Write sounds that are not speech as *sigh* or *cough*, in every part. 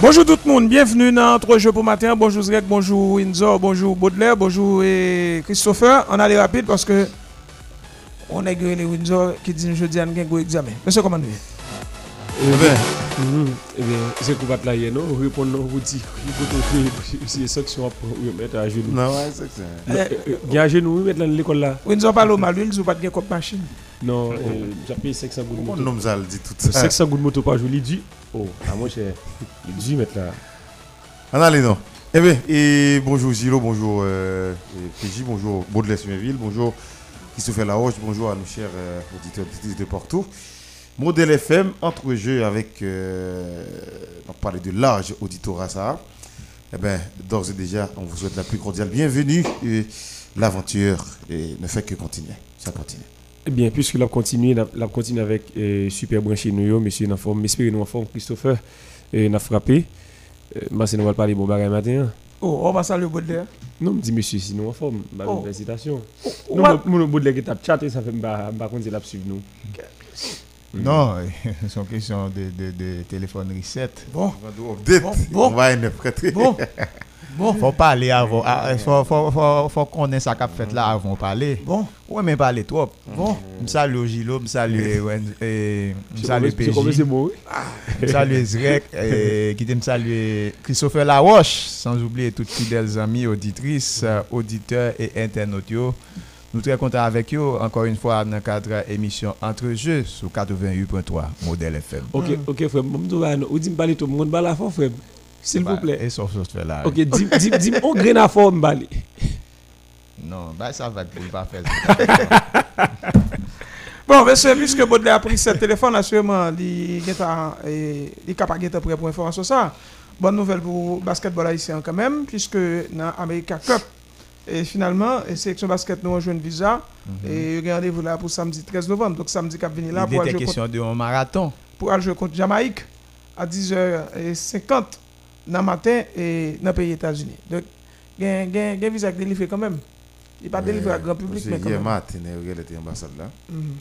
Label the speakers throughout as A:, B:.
A: Bonjour tout le monde, bienvenue dans 3 jeux pour matin. Bonjour Zrek, bonjour Windsor, bonjour Baudelaire, bonjour et Christopher. On allait rapide parce que on a les Windsor qui dit jeudi un examen. Monsieur, comment nous
B: eh bien, mm-hmm. eh bien, c'est qu'on va te la non, répondre vous dit, il faut c'est sanction pour mettre à genoux.
C: Non, ouais, c'est ça.
B: Il y a à genoux, mettre dans l'école là.
A: Windsor parle au mal, ils pas de comme machine.
B: Non, j'ai payé 500 gouttes de moto.
C: Comment nous dit tout ça?
B: 500 gouttes de moto par jour, il dit, oh, à moi, c'est, il dit mettre là.
C: On allez, non. Eh bien, et bonjour Gilo, bonjour euh, PJ, bonjour Baudelaire Suméville, bonjour Christopher Laroche, bonjour à nos chers euh, auditeurs de Porto. Modèle FM, entre jeux avec, euh, on parlait de large auditorat ça. Eh bien, d'ores et déjà, on vous souhaite la plus cordiale bienvenue. Et l'aventure ne fait que continuer. Ça continue.
B: Eh bien, puisque la continue, la, continue avec euh, Super Branché Nous, monsieur en forme, espérez nous en forme, Christopher, et n'a frappé. Euh, moi, c'est nous va parler bon bagage matin.
A: Oh, on va saluer Baudelaire.
B: Non, me dis monsieur, si nous en forme, bah, oh. félicitations. Oh, non, mon Baudelaire qui tape chat, ça fait pas contre la suivre nous.
D: Non, *laughs* c'est une question de, de, de téléphone reset.
C: Bon, bon, bon. on va être prêter.
D: Bon. Bon. *laughs* Faut parler avant. Ah, faut, faut, faut, faut qu'on ait ça qu'a fait là avant de parler.
A: Bon.
D: Ouais, mais parler trop.
A: Bon.
D: Je salue Gilo, je salue *laughs* je salue PJ. Je salue Zrek, qui me salue Christopher Laroche, sans oublier toutes fidèles amis, auditrices, auditeurs et internautes. Nous sommes très contents avec vous, encore une fois, dans le cadre de l'émission Entre Jeux sur 88.3 Modèle FM.
B: Ok, ok, frère. Vous dites parler tout le monde, la fois, frère. S'il vous plaît.
D: Et sauf ce là.
B: Ok, dis dis on graine à forme, Bali.
D: Non, bah ça va être pas faire. *laughs*
A: Bon, monsieur, puisque Baudelaire a pris ce téléphone, assurément, il est capable d'être prêt pour information ça. Bonne nouvelle pour le basketball haïtien quand même, puisque dans l'America Cup, et finalement, la sélection basket nous rejoint visa. Mhm. Et rendez-vous là pour samedi 13 novembre. Donc samedi, cap venir là
D: pour aller question de un marathon.
A: Pour aller jouer contre Jamaïque à 10h50 dans le matin et dans le pays États-Unis. Donc, il y a un visa délivré quand même. Il n'est pas délivré à grand public, mais quand même.
C: matin, il y a l'ambassade là. Mhm.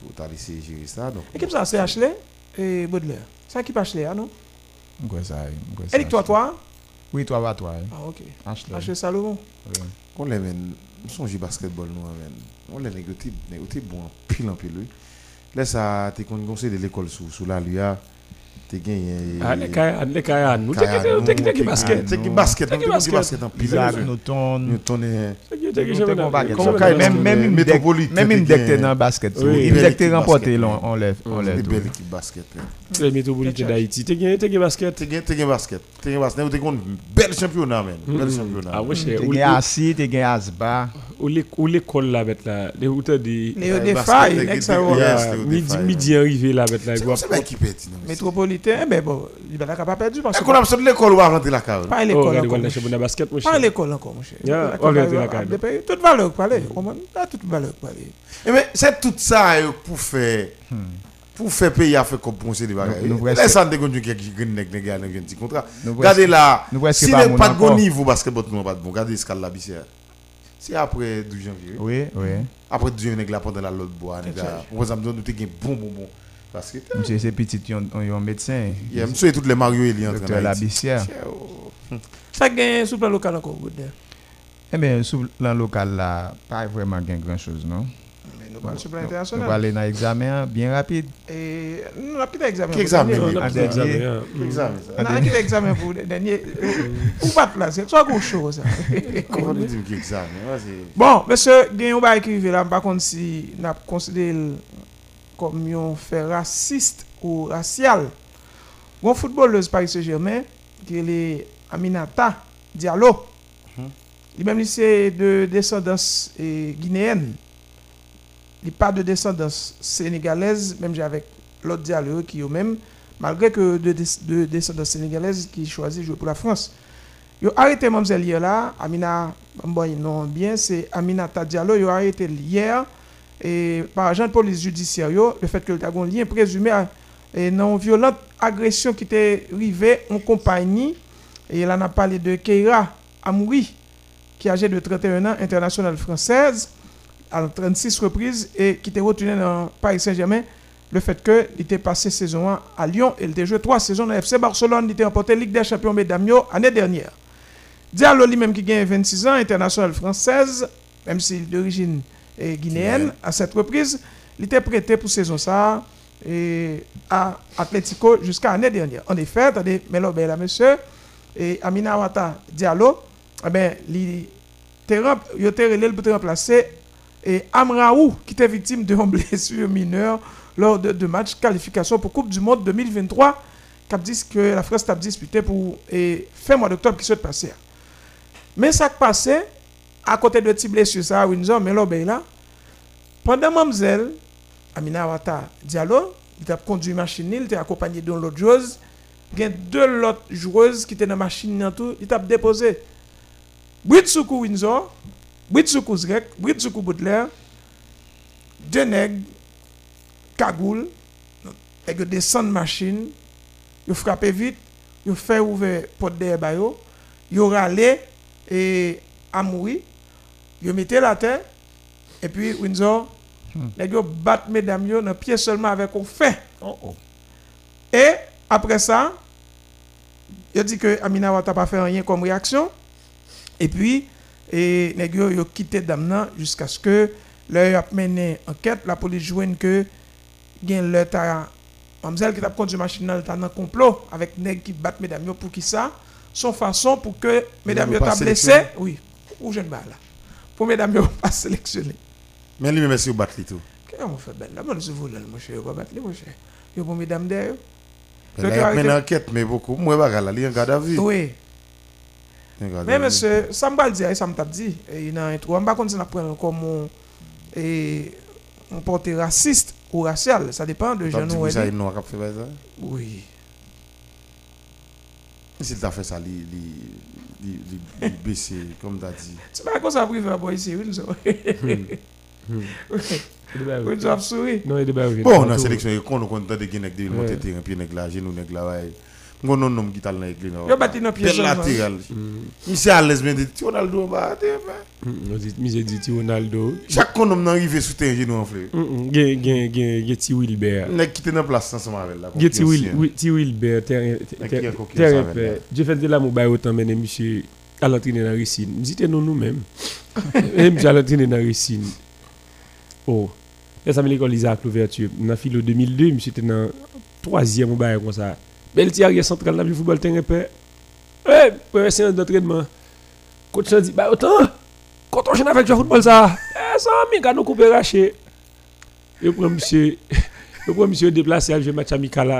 C: Pour aller gérer ça. Donc,
A: Équipe ça, c'est Ashley et Baudelaire? C'est qui Ashley, ah non?
D: Quoi ça?
A: Eric, toi, toi?
D: Oui, toi, va toi.
A: Ah, ok. Ashley. Ashley Salomon.
C: Oui. On les men, nous sommes basketball nous men. On les négocié négocié bon pile en pile. Là ça t'es conseil de l'école sous sous la LUA. T'es gagné.
B: Les kaya les nous t'es t'es basket.
C: T'es basket, t'es basket en pile.
D: Newton.
C: Newton
D: est même même métropolite. Même une decte dans basket. Une decte remporté on lève on lève.
C: Belle équipe basket.
B: Le métropolite d'Haïti. T'es gagné t'es basket.
C: T'es gagné t'es basket. T'es basket. T'es un bel championnat men. Bel championnat.
B: Ah
D: t'es gagné assis, t'es gagné asba
B: où l'école là bête là les routes
A: de les failles
B: midi midi arrivé là bête là
C: c'est qui pète
A: métropolitain mais bon il va pas perdre parce
C: que qu'on a sorti l'école ou rentrer la cave?
A: Pas l'école
B: encore de basket
A: pas l'école encore mon cher.
B: On rentrer la cave.
A: toute valeur parler pas toute valeur parler
C: mais c'est tout ça pour faire pour faire payer à faire compenser des bagages. Laisse en dégonner qui gagne un petit contrat. Regardez là, si n'est pas de bon niveau basketball, pas de bon. Regardez ce qu'il a c'est après 12 janvier.
D: Oui, oui.
C: Après 12 janvier, là, pendant la l'autre bois, Pour exemple, nous avons un bon, bon, bon.
D: Parce que. Monsieur, c'est petit, ils ont un médecin.
C: Monsieur, tous les Mario, il y a
D: Docteur Labissière.
A: Ça gagne sous le plan local encore,
D: Eh bien, sous le plan local, là, pas vraiment grand chose, non?
A: Sur plan international.
D: On va aller dans l'examen bien rapide.
A: Et nous rapide examen.
C: Quel examen
A: Examen. Examen. Quel examen pour le dernier Ou pas c'est chose. *laughs*
C: Comment nous examen
A: Bon, monsieur, il y a un écrire là, par contre si n'a considéré comme un fait raciste ou racial. Bon footballeuse Paris Saint-Germain qui est Aminata Diallo. Il même c'est de descendance guinéenne il pas de descendance sénégalaise, même avec l'autre dialogue qui est même, malgré que de, de, descendance sénégalaise qui choisit de jouer pour la France. Ont arrêté Mamzelle hier là, Amina, bon, non bien, c'est Aminata Diallo, ont arrêté hier et par agent de police judiciaire, le fait que le a un lien présumé à une non violente agression qui était arrivée en compagnie, et il en a parlé de Keira Amouri, qui est âgée de 31 ans, internationale française, à 36 reprises et qui était retenu dans Paris Saint-Germain le fait que il était passé saison 1 à Lyon et il était joué trois saisons dans FC Barcelone, il était remporté Ligue des Champions Mesdames l'année dernière. Diallo lui-même qui gagne 26 ans, international française, même s'il est d'origine guinéenne, à cette reprise, il était prêté pour saison ça et à Atletico jusqu'à l'année dernière. En effet, attendez, mais là, monsieur, et Amina Wata Diallo, eh ben, il était remplacer et Amraou, qui était victime de blessure mineure lors de, de matchs qualification pour Coupe du Monde 2023, dit que la France a disputé pour et fin mois d'octobre qui s'est passé. Mais ça passé, à côté de petites blessures, ça, Windsor, mais là, pendant Mamzelle, Amina Wata Diallo, il a conduit machine, il était accompagné d'une autre joueuse, il y a deux autres joueuses qui étaient dans la machine, il a déposé. Britsoukou Windsor, Britsoukou Zrek, Britsoukou Baudelaire, deux nègres, cagoule, ils descendent machine, ils frappent vite, ils font ouvrir porte de bayo, ils râlent et à mourir, ils la terre, et puis Windsor, les gars battent mesdames dans le pied seulement avec un fait. Oh, oh. Et après ça, il dit que Amina n'a pas fait rien comme réaction. Et puis, et les gars ont quitté Damna jusqu'à ce que leur a mené enquête. La police joue que gen le ta Mamzelle qui a conduit machine dans un complot avec nèg qui battent mesdames pour qui ça? Son façon pour que mesdames ta blessé? Oui. Ou jeune là. Pour mesdames pas sélectionner
C: mais lui même si vous battez tout?
A: Comment on fait belle là? Moi je vous mon cher. Pas battre mon cher. Yo pour mesdames
C: derrière il y a une enquête mais beaucoup. Moi pas là il y a un garde à vue.
A: Oui mais monsieur ça me dire ça me t'a dit il a un trou on pas continuer à prendre comme et on porte raciste ou racial. Ça dépend de
C: avez noir qui fait ça
A: Oui.
C: S'il t'a fait ça, il baissé, comme tu as dit. *laughs*
A: C'est pas comme ça privé à ici, oui, *laughs* Oui, tu as souri.
B: Non, il est bien.
C: Bon, on a sélectionné, quand on a des gens qui ont monté terrain, puis nèg là, genou nèg là, ouais. Ngon non nom qui t'a là écrit
A: non. Yo bati dans pied
C: latéral. Monsieur à l'aise mais dit Ronaldo ba te.
B: On dit monsieur dit Ronaldo.
C: Chaque con homme arrivé sous terrain genou enflé.
B: Gen gen gen gen ti. Gen terrain terrain. Je fais de la mobile autant mais monsieur à l'entraîner dans Racine. Nous nous nous-mêmes. *laughs* Et monsieur à l'entraîner dans Racine. Oh. Et ça me l'école Isaac l'ouverture? Dans philo 2002, monsieur était dans troisième mobile comme ça. Bel ti arrière central dans le football terrain père. Eh, première séance d'entraînement. Coach dit bah autant quand on joue avec le football ça. Eh ça mi gars nous couper raché. Je prends monsieur *laughs* je prends monsieur déplacé à jouer match amical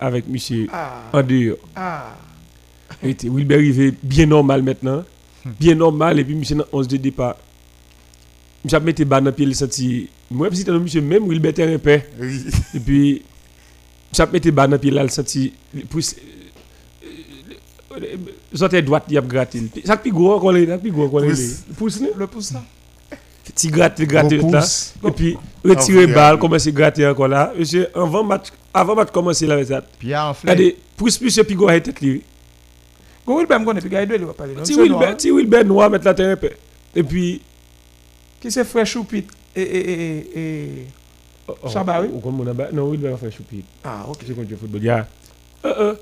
B: avec monsieur ah. en dehors. Ah. Et Wilber arrivé bien normal maintenant. Bien normal et puis monsieur dans 11 de départ. Monsieur a mis bas dans pied le senti. Moi petit monsieur même Wilber terrain père. Et puis ça mette ban dans pied là, le senti droite, il y a gratté. Ça plus gros qu'on est, ça plus gros qu'on est.
A: Pousse le? Pouce là?
B: Petit là. Et puis retirer balle, commencer gratter encore là. Monsieur, avant match, avant match commencer là ça. Regardez, plus puis gros tête lui.
A: Connaît puis gars il va parler.
B: Noir mettre la terre Et puis
A: qui c'est Choupit et et et Chabari
B: Ou comme mon Non, il va faire choupir.
A: Ah, ok.
B: C'est quand tu football. Ya. Euh, euh.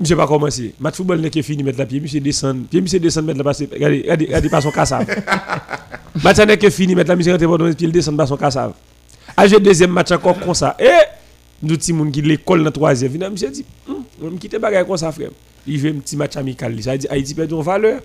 B: Monsieur pas commencé. Match football n'est que fini mettre la pied, monsieur descend. Pied monsieur descend mettre la passe. Regardez, regardez, regardez pas son cassave. *laughs* match n'est que fini mettre la rentre dans pied, il descend pas son cassave. A jouer deuxième match encore comme ça. Et nous petit monde qui l'école dans troisième. Vient monsieur dit, on me quitter bagarre comme ça frère. Il veut un petit match amical. Ça dit Haïti perd en valeur.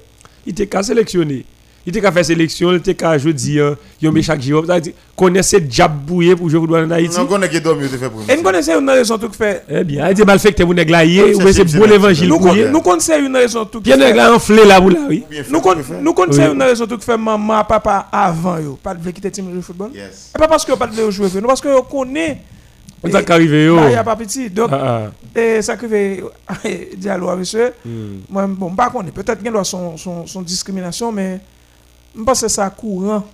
B: Il était qu'à sélectionner il était qu'à faire sélection, il était qu'à jouer dire, il y chaque jour. Ça dit, connaissez diable bouillé pour jouer en Haïti.
C: Non, connaît qui dormi, il fait pour
A: Et nous connaissons une raison tout fait.
B: Eh bien, il dit mal fait que vous n'êtes là ou c'est bon l'évangile
A: Nous connaissons une raison tout
B: fait. Bien là enflé là vous là, oui.
A: Nous connaissons une raison tout fait maman, papa avant yo, pas de quitter team de football.
C: Yes.
A: Et pas parce que pas de jouer, non parce que on connaît
B: ça qui arrive yo.
A: Il y a pas petit. Donc ah, ah. et ça qui fait *laughs* dialogue monsieur. Hmm. Moi bon, pas connaît peut-être qu'il doit son son discrimination mais je pense que c'est courant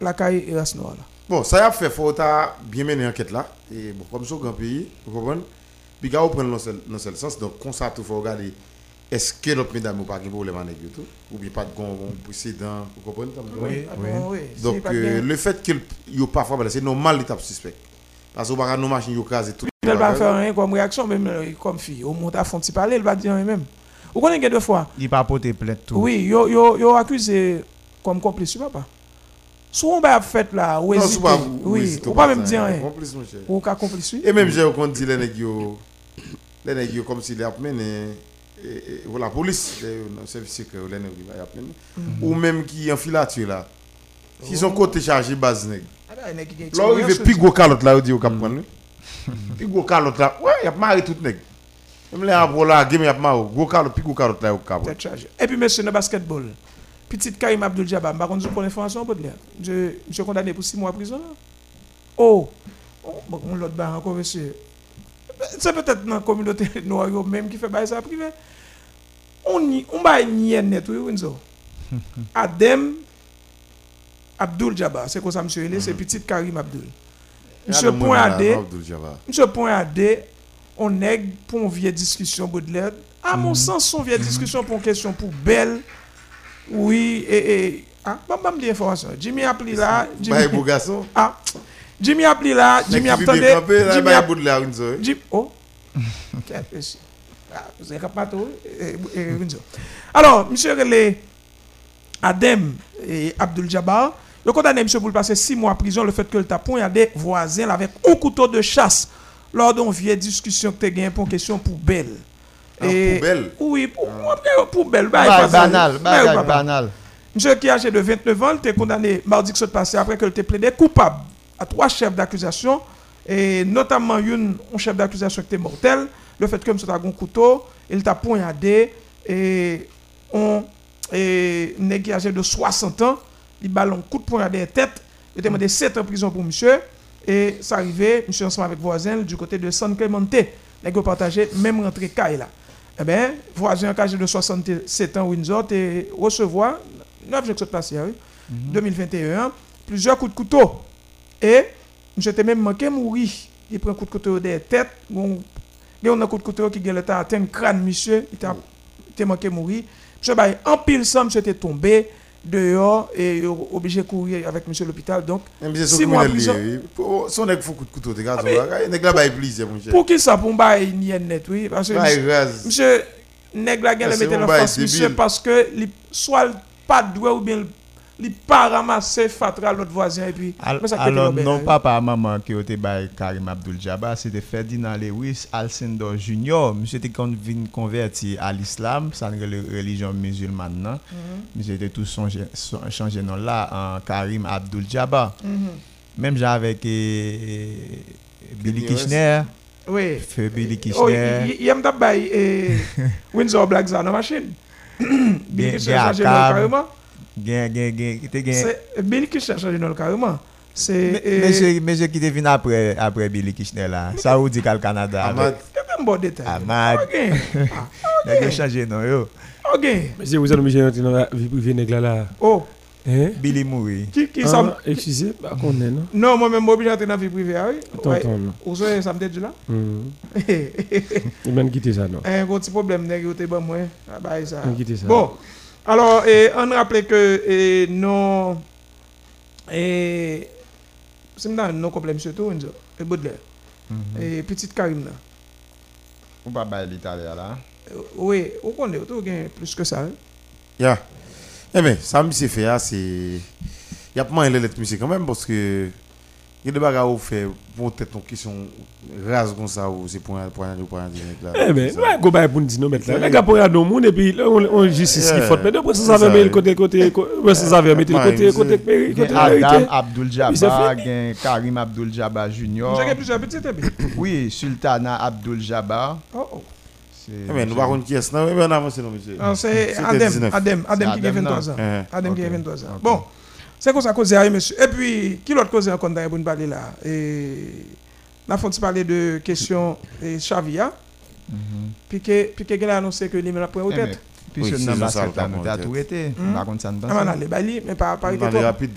A: la caille et noire.
C: Bon, ça a fait, faut bien mener l'enquête là. Et bon, comme ça, grand pays, vous comprenez Puis, vous prenez dans ce sens. Donc, comme ça, il faut regarder est-ce que notre mesdames n'a pas de problème avec tout Ou bien pas de précédent Vous comprenez
A: Oui, oui.
C: Donc, euh, le fait qu'il y a parfois, c'est normal l'étape suspect. Parce qu'on va nos machines yo et tout.
A: Elle va faire rien comme réaction, même comme fille. Au monte à fond, parler, elle va dire même. Vous connaissez deux fois?
D: Il pas porter plainte tout.
A: Oui, yo yo yo accusé comme complice, pas. Soit on va fait là, ou hésiter. Oui, ou pas même dire rien. Complice mon cher. Ou ka complice.
C: Et même j'ai on dit les nèg yo les nèg yo comme s'il y a mené ou la police, le service secret les nèg va y mené ou même qui en filature là. Si son côté chargé base nèg. Là, il veut plus gros calotte là, il dit au cap prendre. Plus gros calotte là. Ouais, il y a marre tout nèg. Même les abro là, game y a marre. Gros calotte, plus gros calotte là au cap.
A: Et puis monsieur le basketball. Petite Karim Abdul Jabbar, par contre, je prends l'information pour. Je, suis condamné pour 6 mois de prison. Oh, oh bon, l'autre bar encore, monsieur. C'est peut-être dans la communauté *laughs* noire même qui fait ça privé. On y, on va y net, oui, Winzo. *laughs* Adem Abdul Jabbar, c'est quoi ça, monsieur? C'est petite Karim Abdul. Monsieur Point AD, monsieur Point AD, on est pour une vieille discussion Baudelaire. À mon sens, son vieille discussion pour une question pour belle. Oui, et, et ah, bon, bon, l'information. Jimmy a appelé là.
C: Jimmy, beau garçon.
A: Ah, Jimmy a appelé là. Jimmy a appelé là.
C: Jimmy a appelé là.
A: Jimmy, oh. Ah, vous avez pas tout. Alors, monsieur Relé, Adem et Abdul Jabbar, le condamné monsieur pour passer six mois en prison le fait que le tapon a des voisins avec un couteau de chasse lors d'une vieille discussion que tu as pour une question pour belle.
C: Ah, et, poubelle
A: Oui, pour, ah. poubelle.
D: Bah, banal, banal, banal.
A: Monsieur qui est âgé de 29 ans, il était condamné mardi que ce passé après qu'il était plaidé coupable à trois chefs d'accusation, et notamment une, un chef d'accusation qui était mortel, le fait que monsieur a un couteau, il t'a poignardé, et on est âgé de 60 ans, il ballon un coup de poignardé à la tête, il a demandé 7 ans de prison pour monsieur, et ça arrivait, monsieur ensemble avec voisin du côté de San Clemente, les partagé même rentrée là eh bien, voisin âgé de 67 ans, Windsor, et recevoir, 9 jours passé, oui, 2021, plusieurs coups de couteau. Et, j'étais même manqué mourir. Il prend un coup de couteau des têtes. Bon, il y a un coup de couteau qui a atteint le crâne, monsieur. Il était manqué mourir. Monsieur, en pile, ça, monsieur était tombé dehors et obligé de courir avec monsieur l'hôpital. Donc,
C: mois prison. Son nèg faut coup de couteau, gars, nèg là mon cher.
A: Pour qui ça? Pour bail ni net oui parce que monsieur nèg là gagne mettre en face monsieur parce que soit pas doué ou bien il pas ramasser fatra l'autre voisin et puis
D: alors non papa maman qui était bail Karim Abdul Jabbar c'était Ferdinand Lewis Alcindor Junior monsieur était converti à l'islam ça une religion musulmane non monsieur était tout changé changé nom là en Karim Abdul Jabbar même j'avais que Billy Kirchner
A: oui
D: feu Billy Kirchner
A: il y a m'tabaye Windsor Black Zana machine Billy Kirchner changé carrément
D: Gen, gen, gen,
A: te gen. C'est Billy Kirchner changé dans carrément. C'est
D: monsieur monsieur qui devine après après Billy Kirchner là. Ça ou dit qu'al Canada?
C: Amad.
A: C'est un bon détail.
D: Amad. Il *laughs* a changé non yo?
A: OK.
B: Monsieur vous allez monsieur dans la vie privée nèg là.
A: Oh.
B: Hein?
D: Billy Mouri.
A: Qui qui ça
B: Excusez, pas connaît non?
A: Non, moi même obligé d'entrer dans la vie privée oui.
B: Attends, attends.
A: Vous savez ça me dit là *laughs*
B: Il m'a quitté ça non?
A: Un gros petit problème nèg yo te bon moi. Ah bah ça.
B: quitté ça.
A: Bon. Alors, et, on rappelle que et, non. Et. C'est un non complet, monsieur tout, et Baudelaire.
D: Mhm.
A: Et petite Karim là.
D: Ou pas bail l'italien là?
A: Oui, on connaît, tout plus que ça. Hein?
C: Yeah. Eh bien, ça, monsieur fait, c'est. Il y a pas mal de monsieur quand même, parce que. Il y a des bagages à faire pour peut-être une question rase comme ça, ou c'est pour un pour un pour un dîner là.
B: Eh ben, ouais, go bail pour nous dire mettre là. Les gars pour y aller monde et puis on on justice qui faute. Mais après ça ça met le côté côté ça ça mettre le côté côté côté
D: Adam Abdul Jabbar, Karim Abdul Jabbar Junior.
A: J'ai plusieurs petits
D: Oui, Sultana Abdul Jabbar.
A: Oh oh.
C: Eh bien, nous ne qui est-ce non, mais on avance non monsieur.
A: C'est Adem, Adem, Adem qui a 23 ans. Adem qui a 23 ans. Bon. C'est comme ça cause monsieur. Et puis, qui l'autre cause encore pour nous parler là? Et n'a faut parler de question et Chavia. Puis que puis que a annoncé que lui a pris au tête.
D: Puis ce nom ça a tout été. Par contre ça ne passe
A: pas. Ah, mais pas pas
C: été rapide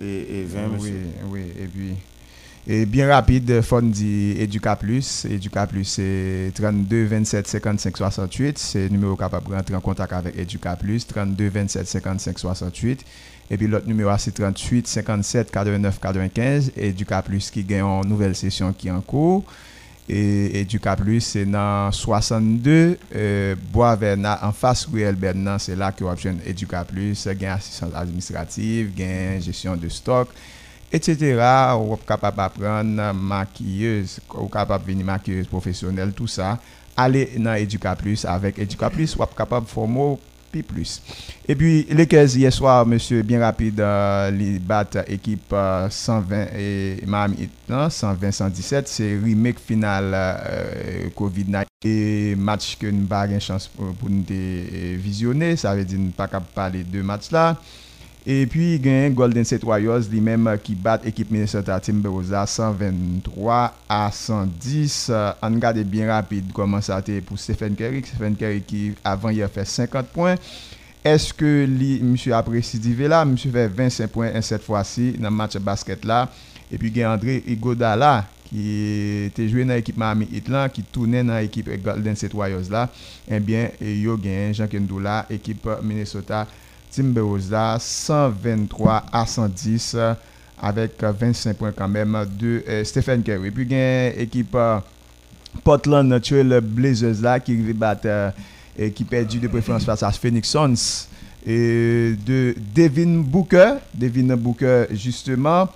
C: et 20
D: Oui, oui, et puis Et bien rapide, Fondi Educa Plus. Educa Plus, c'est 32 27 55 68. C'est le numéro capable de rentrer en contact avec Educa Plus. 32 27 55 68. Et puis l'autre numéro, c'est 38 57 89 95. Educa Plus qui gagne une nouvelle session qui est en cours. Et Educa Plus, c'est dans 62 euh, Bois Verna, en face Ruel Bernan. C'est là que vous avez Educa Plus, gain assistance administrative, gain gestion de stock etc. Ou capable d'apprendre maquilleuse, ou capable de venir maquilleuse professionnelle, tout ça. Aller dans Educa Plus avec Educa Plus, ou capable de former plus. Et puis, les 15 hier soir, monsieur, bien rapide, euh, les bat équipe 120 euh, et Miami 120-117. C'est remake final euh, Covid-19 et match que nous n'avons pas chance pour, nous visionner. Ça veut dire que nous pas capable de parler de match là. Et puis, il y a Golden State Warriors, lui-même qui bat l'équipe Minnesota Timberwolves 123 à 110. On regarde bien rapide comment ça a été pour Stephen Curry. Stephen Curry qui, avant, il a fait 50 points. Est-ce que lui, monsieur a là? Monsieur fait 25 points cette fois-ci dans le match basket là. Et puis, il y a André Igodala qui était joué dans l'équipe Miami Heat qui tournait dans l'équipe Golden State Warriors là. Eh bien, il y a Jean Kendoula, équipe Minnesota 123 à 110 avec 25 points quand même de euh, Stephen Curry. Puis il y a équipe euh, Portland Natural Blazers là qui battre euh, et qui perdu de préférence face à Phoenix Suns et de Devin Booker. Devin Booker justement,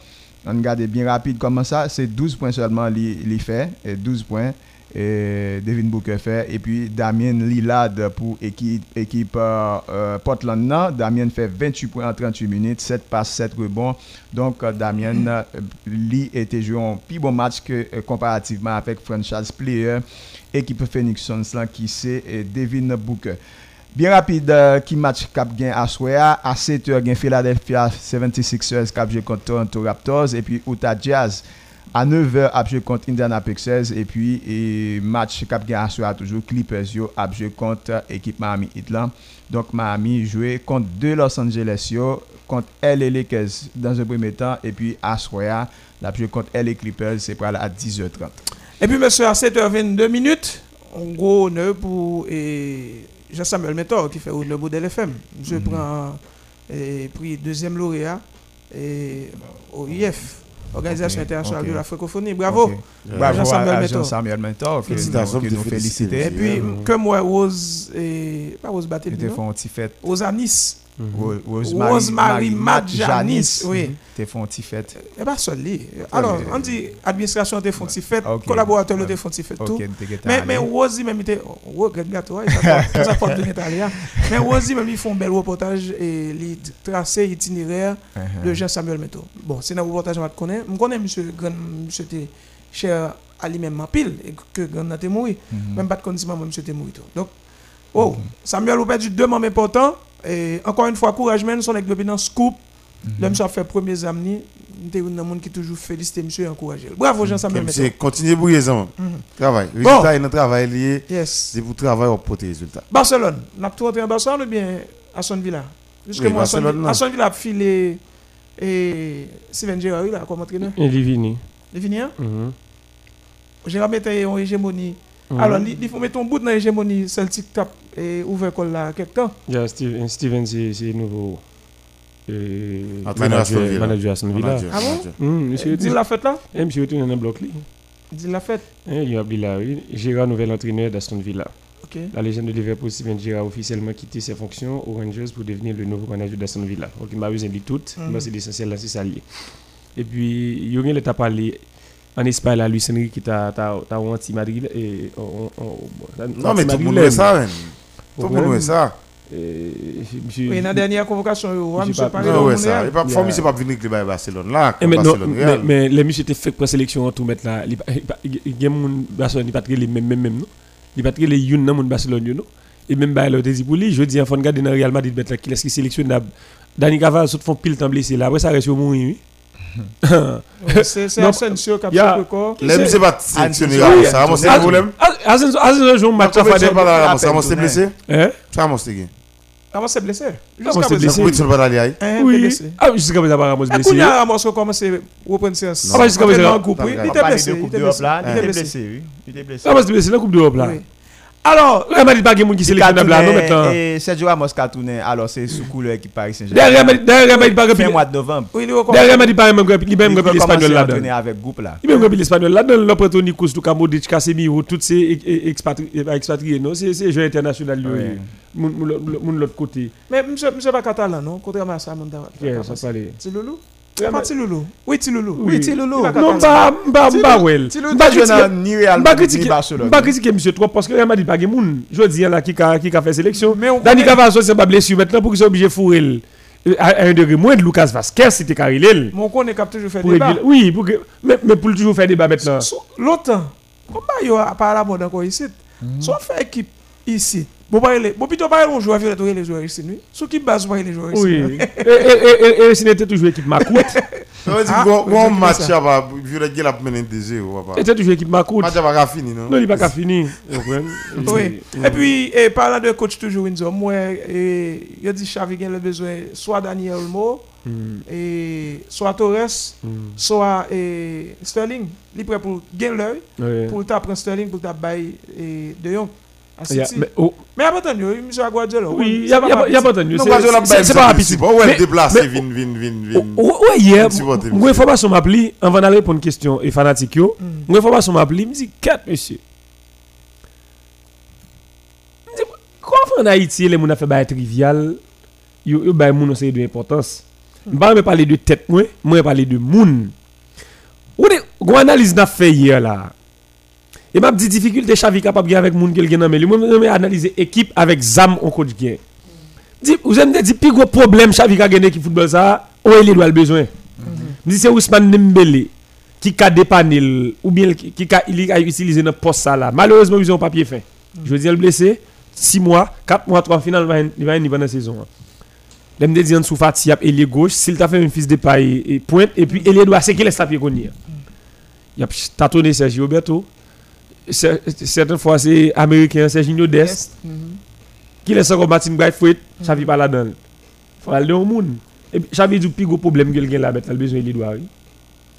D: on regarde bien rapide comment ça, c'est 12 points seulement il fait, 12 points et Devin Booker fait. Et puis Damien Lillard pour équipe, équipe euh, euh, Portland. Damien fait 28 points en 38 minutes, 7 passes, 7 rebonds. Donc euh, Damien lui était joué un plus match que comparativement avec franchise player équipe Phoenix Suns qui c'est Devin Booker. Bien rapide, qui match cap gain à à 7h gain Philadelphia 76ers cap contre Toronto Raptors et puis Utah Jazz à 9h, a joué contre Indiana Pacers. Et puis, et match cap a toujours Clippers yo, a joué contre l'équipe Miami Heat. Donc, Miami joué contre deux Los Angeles yo, contre LA Lakers dans un premier temps. Et puis, à Soya, joué contre LA Clippers, c'est pour à 10h30.
A: Et puis, monsieur, à 7h22 minutes, on gros honneur pour Jean-Samuel Métor qui fait honneur pour LFM. Je mm prends et puis deuxième lauréat et, au Organisation internationale de la francophonie. Bravo.
D: Bravo Jean-Samuel Jean-Samuel Mentor. Félicitations. nous féliciter.
A: Et puis, comme moi, Rose, et, pas Rose Batel, Rose Anis.
D: Mhm. Rosemary Madjanis. Oui. T'es font petit fête.
A: Eh bien, seul Alors, on dit administration t'es font fête, collaborateur font fête, tout. Mais, mais Rosie, même, il oh, gâteau, *laughs* ça porte de l'Italien. Mais Rosie, même, ils font un bel reportage et ils tracent l'itinéraire uh-huh. de Jean-Samuel Meto. Bon, c'est un reportage que je connais. Je connais monsieur cher à lui-même en pile, et que Grand a été mort. Mm-hmm. Même pas de condition, monsieur était mort. Donc, oh. Samuel, vous perdu deux importants. Et encore une fois, courage, nous sommes avec le scoop. L'homme ça fait premier amis, il y a un monde qui toujours félicité monsieur et encouragé. Bravo Jean-Samuel
C: Monsieur. Continuez bouiller ça. Travail. Résultat, il travail lié. Yes. C'est vous travailler pour porter résultat.
A: Barcelone. N'a tout rentré en Barcelone ou bien à son villa? Jusque moi à son villa a filé et Steven Gerrard là comme entraîneur.
B: Il est venu.
A: Il est venu hein? Gérard mettait une hégémonie. Alors, il faut mettre un bout dans l'hégémonie Celtic Tap et ouvert col là quelque temps.
B: Yeah, Steven, Steven c'est nouveau.
C: Euh, manager
B: Aston Villa.
A: Ah bon mm, monsieur Dis la fête là
B: Eh, monsieur retourne dans le bloc là.
A: Dis la fête
B: Eh, il y a oui. Gérard, nouvel entraîneur d'Aston Villa. Ok. La légende de Liverpool, Steven Gérard, a officiellement quitté ses fonctions aux Rangers pour devenir le nouveau manager d'Aston Villa. Donc, il m'a de tout. Mm. C'est l'essentiel là, c'est ça lié. Et puis, il y a eu parlé en Espagne, là, Luis Enrique qui t'a anti Madrid. Et,
C: non, mais tout le monde ça, tout le monde ça.
A: Oui, dans la dernière convocation, je
C: pas. Non, ouais, ça. Et pas, c'est pas venir que Barcelone là.
B: Mais, non, mais, mais les monsieur étaient fait pour sélection tout mettre là. *laughs* Il y a Barcelone, il pas les mêmes, même, non? Il pas les Youn dans Barcelone, non? Et même, bah, le désir pour lui, je dis, il faut regarder dans Real Madrid, qui est-ce qui sélectionne Dani saute font pile temps blessé là. Après, ça reste au oui.
A: C'est Asensio qui a fait
C: quoi L'aime, c'est pas sélectionné. Ça a montré
B: le problème. Asensio joue un match à faire.
C: Ça a montré blessé? Ça a montré
A: Ramos est blessé.
B: Ramos est blessé.
C: Oui.
B: blessé. Ah, jusqu'à présent, Ramos
A: blessé. Et Ramos commence à reprendre séance.
B: Ah, jusqu'à présent.
A: Il était blessé. Il était
D: blessé.
A: Il était
B: blessé. Ramos est blessé dans la Coupe d'Europe là.
A: Alors,
B: Real Madrid pas qui sélectionne là non maintenant.
D: Et Sergio Ramos a tourné alors c'est sous couleur qui Paris
B: Saint-Germain. Derrière Real Madrid pas
D: fin mois de novembre.
B: Derrière Real Madrid pas même il même rempli l'espagnol là dedans.
D: avec groupe là.
B: Il même rempli l'espagnol là dedans l'autre Toni Kroos tout Modric Casemiro tous ces expatriés non c'est c'est jeux international lui. Mon l'autre côté.
A: Mais monsieur monsieur pas catalan non? Contrairement à ça mon
B: ça parler.
A: C'est Loulou. Oui, Tiloulou.
D: Oui, Tiloulou.
B: Non, pas, pas, pas, well.
D: Tiloulou, pas joué ni Real Madrid ni Barcelone.
B: Pas critiquer monsieur trop Real Madrid pas de monde. Je dis là qui a qui a fait sélection. Dani Cavazo c'est pas blessure maintenant pour qu'il soit obligé de fourrer à un degré moins de Lucas Vasquez.
A: Mon connaît cap toujours faire débat.
B: Oui, pour mais mais pour toujours faire débat maintenant.
A: Longtemps. Comment yo a la ici Bon, pas les. Bon, plutôt pas les joueurs violets, les joueurs ici, nuit. Sous qui base, pas les joueurs ici.
B: Oui. Et, et, et, c'était toujours équipe Macoute. *laughs*
C: Ça veut dire, bon match, il va, violet, il a mené des yeux,
B: C'était toujours équipe Macoute.
C: Match va fini, non?
B: Non, il va pas fini. *laughs*
A: Oui. Et puis, parlant de coach toujours, Windsor, moi, il a dit Xavi a le besoin, soit Daniel Olmo, hmm. et soit Torres, hmm. soit Sterling. Il est prêt pour gagner l'œil, pour t'apprendre Sterling, pour t'apprendre De Jong. Ah, mais, oh. mais il y a pas de monsieur Guardiola.
B: Oui, il y a pas de
C: C'est pas rapide. Où elle déplace, vin, vin, vin, vin.
B: Oui, hier, moi, information m'appli, avant d'aller pour une question, et fanatique, yo, moi, information m'appli, me dit, 4, monsieur. Comment en Haïti, les gens ont fait des trivial, yo, yo, bah, moun, c'est de l'importance. Je ne pas parler de tête, moi, moi, parler de moun. Ou de, quoi analyse n'a fait hier, là. Et m'a dit difficulté Xavi capable avec moun quelqu'un dans mais lui même analyser équipe avec Zam on coach gain. Dit vous avez dit plus gros problème Xavi a gagné qui football ça, où il doit le besoin? Mm Dit c'est Ousmane Dembélé qui a dépanné ou bien qui a, il a utilisé notre poste ça là. Malheureusement ils ont papier fin. Je veux dire le blessé 6 mois, 4 mois 3 final il va venir pendant la saison. Dem de dire sous Fati a ailier gauche, s'il t'a fait un fils de paille et pointe et puis ailier droit c'est qu'il laisse taper connait. Il a tâtonné Sergio Roberto certaines fois c'est américain, c'est Gino Dest, mm -hmm. qui laisse encore Martin Brightfoot, ça vit pas là-dedans. Il faut aller au monde. Et veut dire plus gros problème que quelqu'un là, il a besoin de doigts.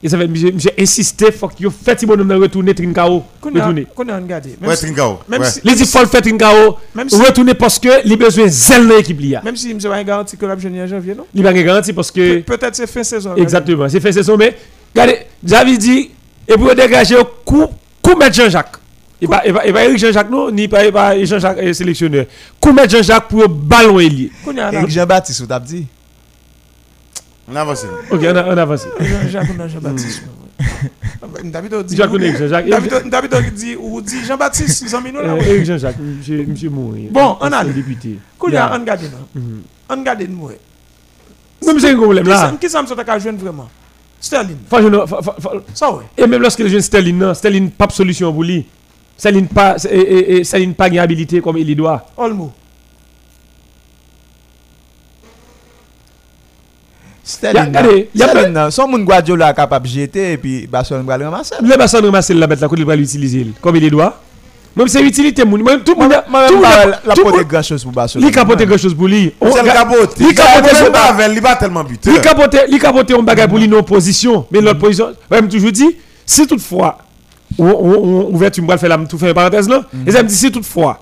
B: Et ça fait, monsieur, monsieur insisté, faut qu'il fasse bon de retourner Trincao.
A: Retourner. Qu'on a regardé.
C: Ouais, Trincao.
B: Même si. Les il faut le faire Trincao. Retourner parce que, il a besoin de zèle dans l'équipe.
A: Même si monsieur va garantir que la jeune en janvier, non?
B: Il va garantir parce que.
A: Peut-être c'est fin saison.
B: Exactement, c'est fin saison, mais, regardez, j'avais dit, et pour dégager au coup, coup mettre Jean-Jacques. Et pas, et pas, Eric Jean-Jacques, non, ni pas, pas Jean-Jacques euh, sélectionneur. Comment Jean-Jacques pour ballon Eli
D: Eric Jean-Baptiste, vous avez dit?
C: On avance.
B: Ok, on, on avance.
A: Jean-Jacques, on a Jean-Baptiste. *laughs* David
B: dit. Jean-Jacques.
A: David dit, ou dit Jean-Baptiste, nous sommes là.
B: Eric Jean-Jacques, monsieur Moury.
A: Bon, on a député. Kounia, on garde là. On garde nous.
B: Même c'est un problème
A: là. Qui ça me sauter à joindre vraiment? Sterling.
B: Et même lorsque je Sterling, Sterling pas de solution pour lui. Céline pas Céline pas une habilité comme il doit.
A: Olmo.
D: Sterling, Sterling, son moun Guardiola capable de jeter et puis Barcelone va le ramasser.
B: Le Barcelone ramasser la bête là, il va l'utiliser comme il doit. Même c'est utilité. Même tout monde
D: tout la porter grand chose pour Barcelone.
B: Il capote grand chose pour lui.
C: Le capote. Il capote il va tellement buter.
B: Il capote, il capote un bagage pour lui non position, mais l'autre position, même toujours dit, si toutefois on ouverture me faire la tout faire parenthèse là et ça me dit si toutefois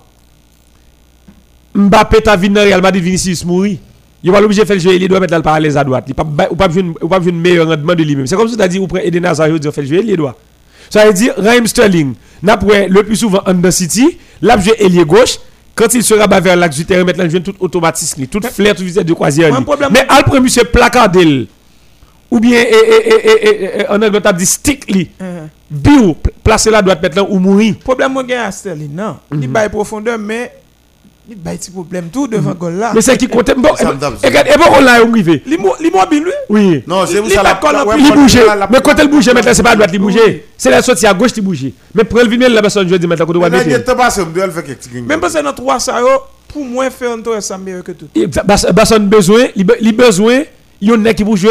B: Mbappé t'a venu Real Madrid Vinicius mourir il va l'obligé de faire le jeu il doit mettre la parallèle à droite il pas ou pas ou pas meilleur rendement de lui-même c'est comme si tu as dit ou prend Eden Hazard il fait le jeu il doit ça veut dire Raheem Sterling n'a le plus souvent under City joué ailier gauche. Quand il sera bas vers l'axe du terrain maintenant il tout automatisme tout flair tout visage de croisière mais al premier c'est placardel ou bien en anglais on dit stick li bio placer la droite maintenant ou mourir.
A: Problème gagne à Sterling non. Il bail profondeur mais il bail petit problème tout devant
B: mhm.
A: goal là.
B: Mais c'est qui compte bon regarde et bon là où il
A: est l'immobile lui?
B: Oui.
C: Non c'est vous ça
B: la il bouge mais quand elle bouge maintenant c'est pas à droite il bouge c'est la sortie à gauche il bouge mais pour elle venir la personne je dis maintenant qu'on doit mettre
A: même pas c'est notre 3 ça pour moi faire un tour ça meilleur que tout.
B: Personne besoin il besoin il y en a qui bouge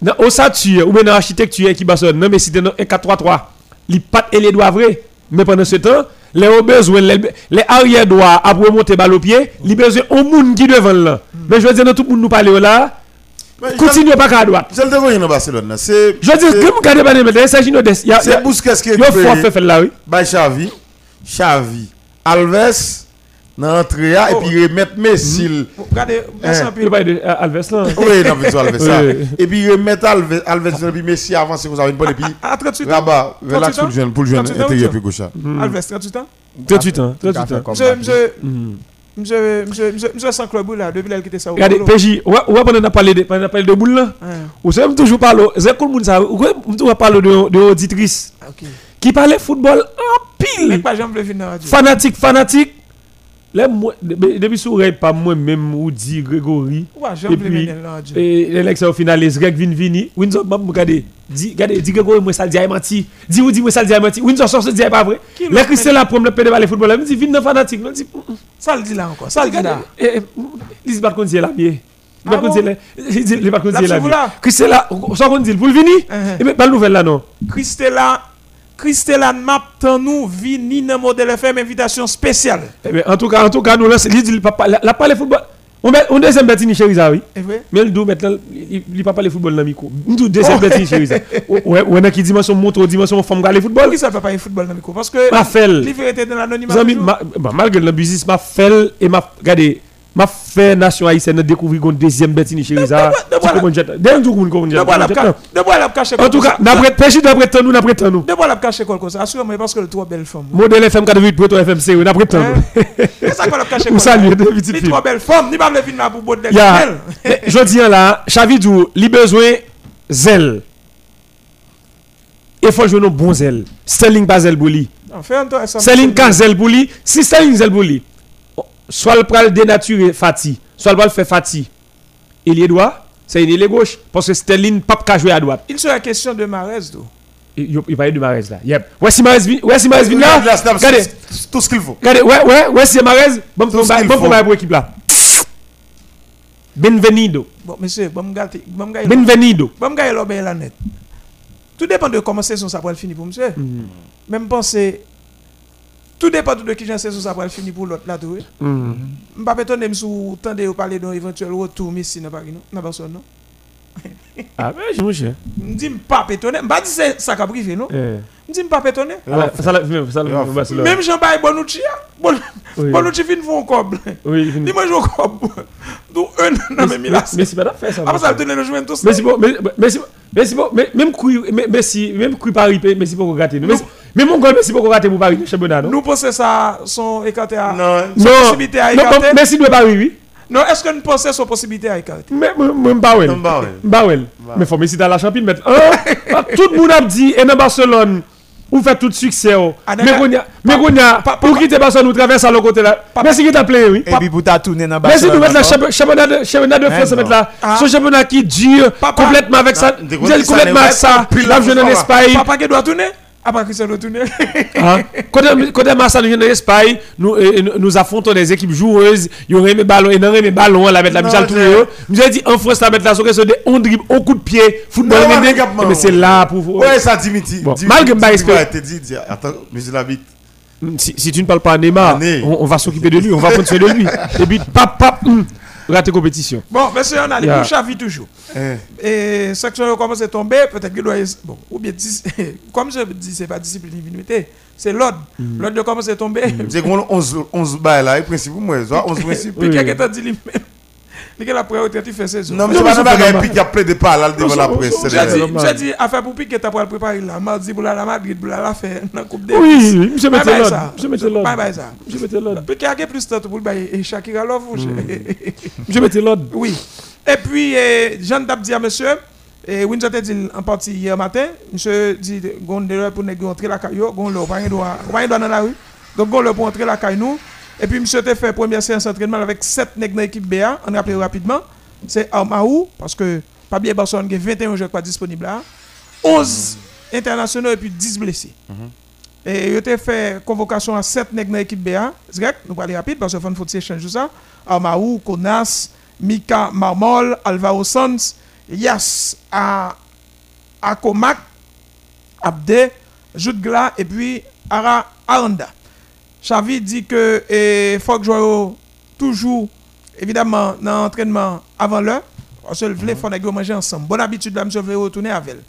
B: dans ossature ou bien dans l'architecture qui basonne non mais si dans un 4-3-3 il pas et les doigts vrai. Mais pendant ce temps les ont besoin, les, arrière droits balle au pied, ils ont besoin un monde qui devant là. Mais je veux dire, tout le monde nous parle là. Continuez pas à droite.
C: C'est le dans Barcelone. C'est.
B: Je veux dire, comme vous regardez pas mais c'est Gino Dest.
C: C'est Busquets qui est.
B: Il faut faire là, oui.
C: Xavi. Xavi. Alves dans l'entrée et puis remettre Messi.
A: Regardez, merci un peu.
B: Alves là.
C: Oui, non, mais Alves Et puis remettre Alves, Alves et puis Messi avance vous avez une bonne et puis.
A: À 38
C: ans. Rabat, relax pour le jeune, pour le jeune intérieur puis gauche.
A: Alves, 38 ans
B: 38 ans, 38 ans.
A: Je, je, je, je, je, sens club là, depuis qu'elle quitté ça.
B: Regardez, PJ, ouais, on a parlé de, on a parlé de boule là. Vous savez, toujours parler, c'est cool, vous savez, on parle de, de auditrice. Qui parlait football en pile. Fanatique, fanatique. Là, moi, depuis sourire pas moi-même ou dit Grégory.
A: Et puis,
B: l'élection au final, les Greg vin vini. Windsor, m'a regardé. Dis, regardez, dis Grégory, moi ça dit menti. Dis ou dis moi ça dit menti. Windsor sort dit pas vrai. La Christelle là pour me pédé le football, me dit vin dans fanatique. Elle dit
A: ça le dit là encore. Ça le dit là.
B: Il pas qu'on dit la bien. Il pas qu'on dit la. Il pas qu'on dit la bien. Christelle là, ça qu'on dit pour le venir. Et pas nouvelle là non?
A: Christelle là Christelle map nous vini dans modèle FM invitation spéciale.
B: Eh en tout cas, en tout cas, nous là, il dit pas la parler football. On met on deuxième bêtise chez Riza, oui. Mais il dit maintenant il pas parler football dans micro. Nous deuxième bêtise chez Riza. *laughs* Ouais, on a qui dimension montre dimension femme garder football.
A: Qui ça peut parler football dans micro? Parce que
B: ma fel.
A: Liberté dans l'anonymat.
B: Malgré le business ma fel et ma regardez m'a fait nation haïtienne découvrir une deuxième bête chez Riza. D'un jour, on
A: De bois la caché.
B: En tout cas, d'après péché d'après temps nous, d'après temps nous.
A: De bois la caché quoi ça. Assure-moi parce que le trois belles femmes.
B: Modèle FM 48 pour FM c'est d'après temps nous.
A: C'est *laughs* ça qu'on a caché
B: quoi. Salut de petite
A: fille. trois belles femmes, ni pas venir pour boire de
B: Je dis là, Chavidou, li besoin zèle. Il faut jouer nos bons zèle. Sterling pas zèle bouli. Sterling pas zèle bouli. Si Sterling zèle bouli soit le pral dénaturer Fati, soit le pral faire Fati. Il y droit, c'est il est gauche. Parce que Sterling pas qu'à jouer à droite.
A: Il serait question de Marez, d'où
B: il, il parlait de Marez là. Yep. Ouais, si Marez vient, ouais, si Marez vient là.
C: Regardez. Tout ce qu'il faut.
B: Regardez, ouais, ouais, ouais, si Marez, bon, bon, bon, bon, pour équipe là. Benvenido.
A: Bon, monsieur, bon, gâte, bon, gâte.
B: Benvenido.
A: Bon, gâte, l'obéir la net. Tout dépend de comment c'est son ça pour finir pour monsieur. Mm. Même penser tout dépend de qui j'en sais ça pour finir pour l'autre là tout. Mhm. Je pas étonné sous tendez de parler d'un éventuel retour Messi dans Paris non, dans Barcelone non?
B: Ah mais je me
A: Je dis pas étonné, pas dit c'est ça qu'a privé non? Je dis pas étonné.
B: Ça ça
A: Même Jean-Paul Bonucci, hein. Bonucci fin font cob.
B: Oui,
A: il moi joue cob. Donc un non mais
B: Mais c'est pas faire ça.
A: Ah ça donner le joueur tout
B: ça. Mais bon, mais c'est mais bon, même même coup Paris, mais c'est pour gratter. Mais mon gars, merci beaucoup pour Paris, championnat,
A: Nous pensons ça sont écartés à.
B: Non,
A: non. possibilité à écarter?
B: Non, merci de Paris, oui.
A: Non, est-ce que nous pensons son possibilité à écarter?
B: Mais, pas ouais. Pas ouais. Mais faut dans la championne mettre. Tout le monde a dit, et dans Barcelone, vous faites tout succès. Oh. Ah, mais qu'on a, pour quitter Barcelone, nous traversons à l'autre côté là. Merci qui t'a plaît, oui.
D: Et puis pour ta tourner dans Barcelone.
B: Merci de mettre la championnat de, championnat de France, mettre là. Ah. Ce championnat qui dure complètement avec ça. Complètement avec ça. Là, je en Espagne.
A: Papa qui doit tourner? Après Cristiano retourné.
B: ah. Quand Massa nous en Espagne, nous, nous affrontons des équipes joueuses, il y aurait mes ballons, il y aurait mes ballons, la mettre la Michel Touré. Nous avons dit en France, la mettre la sur des on dribble, on coup de pied, football, mais c'est là pour vous.
C: Ouais, ça Dimitri.
B: Bon, malgré ma
C: expérience. Attends, monsieur Labit.
B: Si, si tu ne parles pas à Neymar, on, on va s'occuper de lui, on va prendre soin de lui. *laughs* Et puis, pap, pap, hum raté compétition.
A: Bon, monsieur, on a les yeah. Chavi toujours. Eh. Et section commence à tomber, peut-être qu'il doit. Bon, ou bien, *laughs* comme je dis, c'est pas discipline divinité, c'est l'ordre. Mm. L'ordre commence à tomber.
C: Mm. C'est 11, 11 bails là, et principe, moi, 11 *laughs* principes.
A: Puis quelqu'un t'a dit lui-même. Il a la priorité, tu fais ça.
C: Non, mais c'est pas un pique qui a plein de pas là devant la presse.
A: J'ai dit, affaire pour pique, tu as préparé là. Mardi pour la Madrid, pour la faire dans la Coupe des
B: Oui, oui, je mettais l'ordre. Je mettais l'ordre.
A: Bye bye ça.
B: Je mettais l'ordre.
A: Puis qu'il y a plus de temps pour le Shakira Love.
B: Je *laughs* mettais l'ordre.
A: Oui. Et puis, Jean Dab dit à monsieur, et Windsor a dit en partie hier matin, monsieur dit, gonde pour entrer la dans la rue. Donc, gonde pour entrer la caillou. Et puis, monsieur a fait première séance d'entraînement avec 7 nègres dans l'équipe BA. On rappelle rapidement. C'est Armaou, parce que Pablo Barcelone, a 21 joueurs disponibles là. 11 internationaux et puis 10 blessés. Mm-hmm. Et il a fait convocation à 7 nègres dans l'équipe BA. Zgrek, nous parlons rapide parce qu'il faut échanger ça. Armaou, Konas, Mika Marmol, Alvaro Sanz, Yas Akomak, Abde, Jutgla et puis Ara Aranda. Xavi dit que il faut que je toujours, évidemment, dans l'entraînement avant l'heure. On se il faut que manger ensemble. Bonne habitude, là, monsieur, veut retourner avec elle.